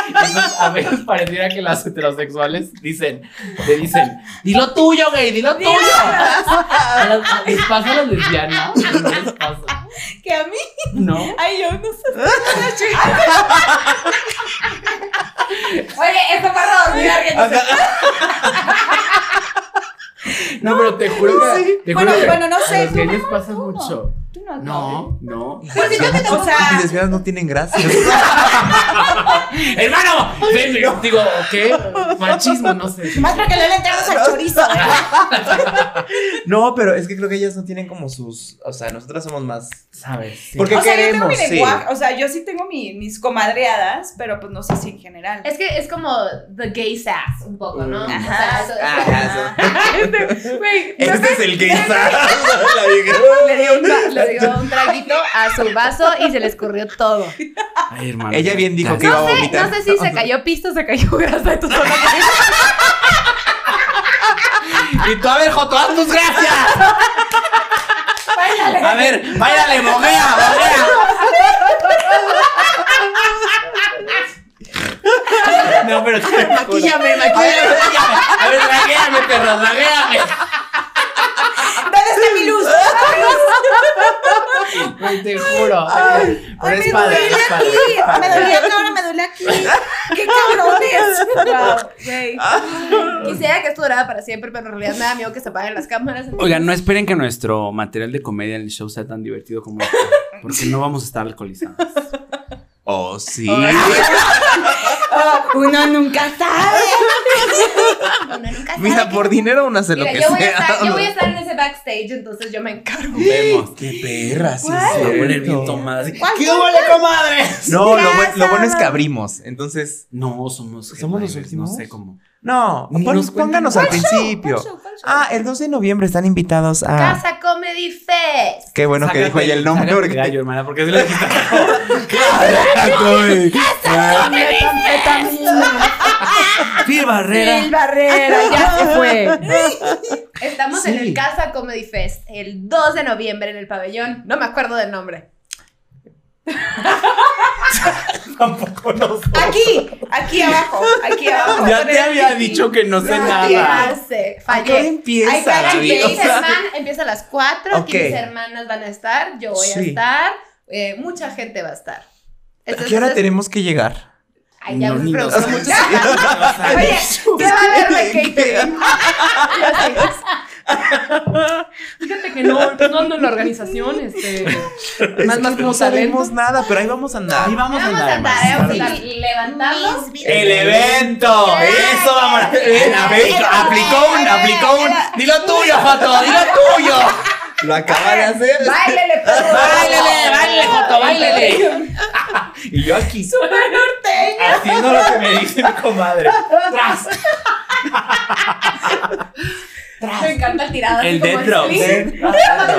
Entonces, a veces pareciera que las heterosexuales dicen, le dicen, ¡Di lo tuyo, gay! ¡Di lo tuyo! A las- ¿Les pasa a las lesbianas? ¿No les pasa? Que a mí. ¿No? Ay, yo no sé. Oye, esto para dormir alguien. no pero te juro que. Te juro Bueno, que bueno, no a sé, los tú, gays les pasa mucho. No. No, no. Pues si yo te o sea, Las lesbianas no tienen gracia. Hermano, ven, digo, ¿qué? Machismo, no sé. Más para que le entramos al chorizo. No, pero es que creo que ellas no tienen como sus. O sea, nosotras somos más. ¿Sabes? Sí. Porque O sea, yo tengo mi queremos, sí. lenguaje, o sea, yo sí tengo mi- mis comadreadas, pero pues no sé si en general. Es que es como the gay sass, un poco, ¿no? O sea, Ajá. eso- Ajá, Este, ¿no Este sé? es el gay La dije. Le dio, un, dio un traguito a su vaso y se le escurrió todo. Ay, hermano. Ella bien dijo que iba a No sé, vomitar. no sé si se cayó pisto o se cayó grasa de tu zona. Y tú, a ver, Joto, haz tus gracias. A ver, váyale, moguea, moguea. No, pero te Maquíllame, maquíllame. A ver, draguéame, perro, draguéame. ¿Dónde está mi luz? Güey, te juro. Ay, Pero ay, es me padre, duele es padre, aquí. es padre. Me duele aquí, ahora me duele aquí. ¡Qué cabrones! Wow. Quisiera que esto durara para siempre, pero en realidad me da miedo que se apaguen las cámaras. Oigan, no esperen que nuestro material de comedia en el show sea tan divertido como este, porque no vamos a estar alcoholizados. Oh, sí. Uno nunca sabe. Uno nunca sabe Mira, por dinero uno hace lo Mira, que yo voy, a sea. estar, yo voy a estar en ese backstage, entonces yo me encargo. Vemos. Qué perra, sí. Se va a poner bien tomada. así, ¿Cuál ¿Qué huele, comadre? No, lo, buen- lo bueno es que abrimos. Entonces, No, somos ¿Somos los últimos? No sé cómo. no, pon- pónganos al principio. ¿Cuál show? ¿Cuál show? Ah, el 12 de noviembre están invitados a. Casa Comedy Fest. Qué bueno que dijo ella el nombre. Porque- gallo, hermana, porque si lo dijiste. Phil Barrera. Phil Barrera, ya se fue. Estamos en Sí. el Casa Comedy Fest el 2 de noviembre en el pabellón. No me acuerdo del nombre. Tampoco no sé. Aquí, aquí abajo, aquí abajo. Ya te había dicho que no sé Ya nada. ¿A hora fallé. Ay, empieza? David? O sea, empieza a las 4, Ok. mis hermanas van a estar, yo voy a Sí. estar, eh, mucha gente va a estar. ¿A qué hora Entonces, tenemos que llegar? Ay, ya No, me ni preguntó nos- mucho. Oye, ¿qué va a haber de catering? Fíjate que no, no ando en la organización, este. Es Más- que más no como sabemos nada, pero ahí vamos a andar. Ahí vamos a Vamos a andar. andar, a estar levantando. El evento, eso vamos aplicó, aplicó un, aplicó un. Dilo tuyo, Joto, dilo tuyo. Lo acaba de hacer. Báilele, perro. Báilele, báilele, Joto, báilele. Y yo aquí. Haciendo lo que me dice mi comadre. Tras. Me encanta el tirado. así El como dead drop. Como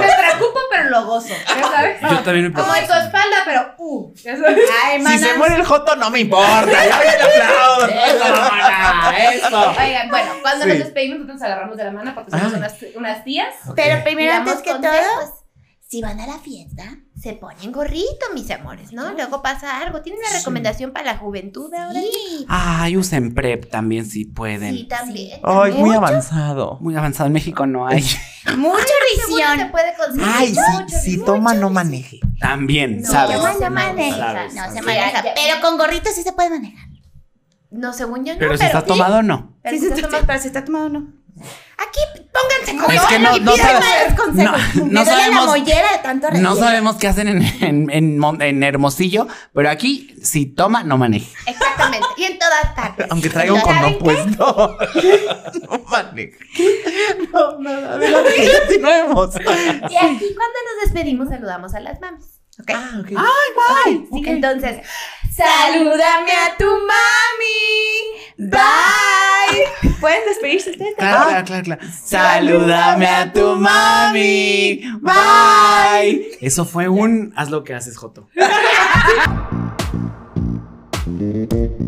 me preocupa, pero lo gozo. ¿Ya sabes? Yo también me Como preocupo. en tu espalda, pero uh. ¿Ya sabes? Ay, Si se muere el Joto, no me importa. Ya ven, aplaudo. Eso, mana, eso. Oigan, bueno, cuando Sí. nos despedimos, nosotros nos agarramos de la mano porque somos Ah. unas, unas tías. Pero primero, antes que todo, si van a la fiesta, Se ponen gorrito, mis amores, ¿no? Luego pasa algo. ¿Tienen una recomendación para la juventud ahora? sí. Ay, usen PrEP también si pueden. Sí, también. Ay, muy Mucho- avanzado. Muy avanzado en México no hay. Mucha se puede conseguir. Ay, mucho, si, si mucho. toma, no maneje. También, No, ¿sabes? no No se maneja. Sabes, No se maneja. Pero con gorrito sí se puede manejar. No, según yo no. Pero si está sí. tomado, no. Pero Sí, si sí, está sí, tomado- pero si está tomado, no. Aquí pónganse con Es que no, y no, no, no la sabemos. mollera de tanto No sabemos qué hacen en, en, en Mon- en Hermosillo, pero aquí, si toma, no maneje. Exactamente. Y en todas partes. Aunque traiga un ¿Saben condón puesto. No maneje. No, nada. Adelante, continuemos. Y aquí cuando nos despedimos saludamos a las mamis. ¿Ok? Ah, ok. Sí, Entonces, salúdame a tu mami. Bye. ¿Pueden despedirse ustedes? Claro, claro, claro, claro. Salúdame a tu mami. Bye. Eso fue un. Haz lo que haces, Joto.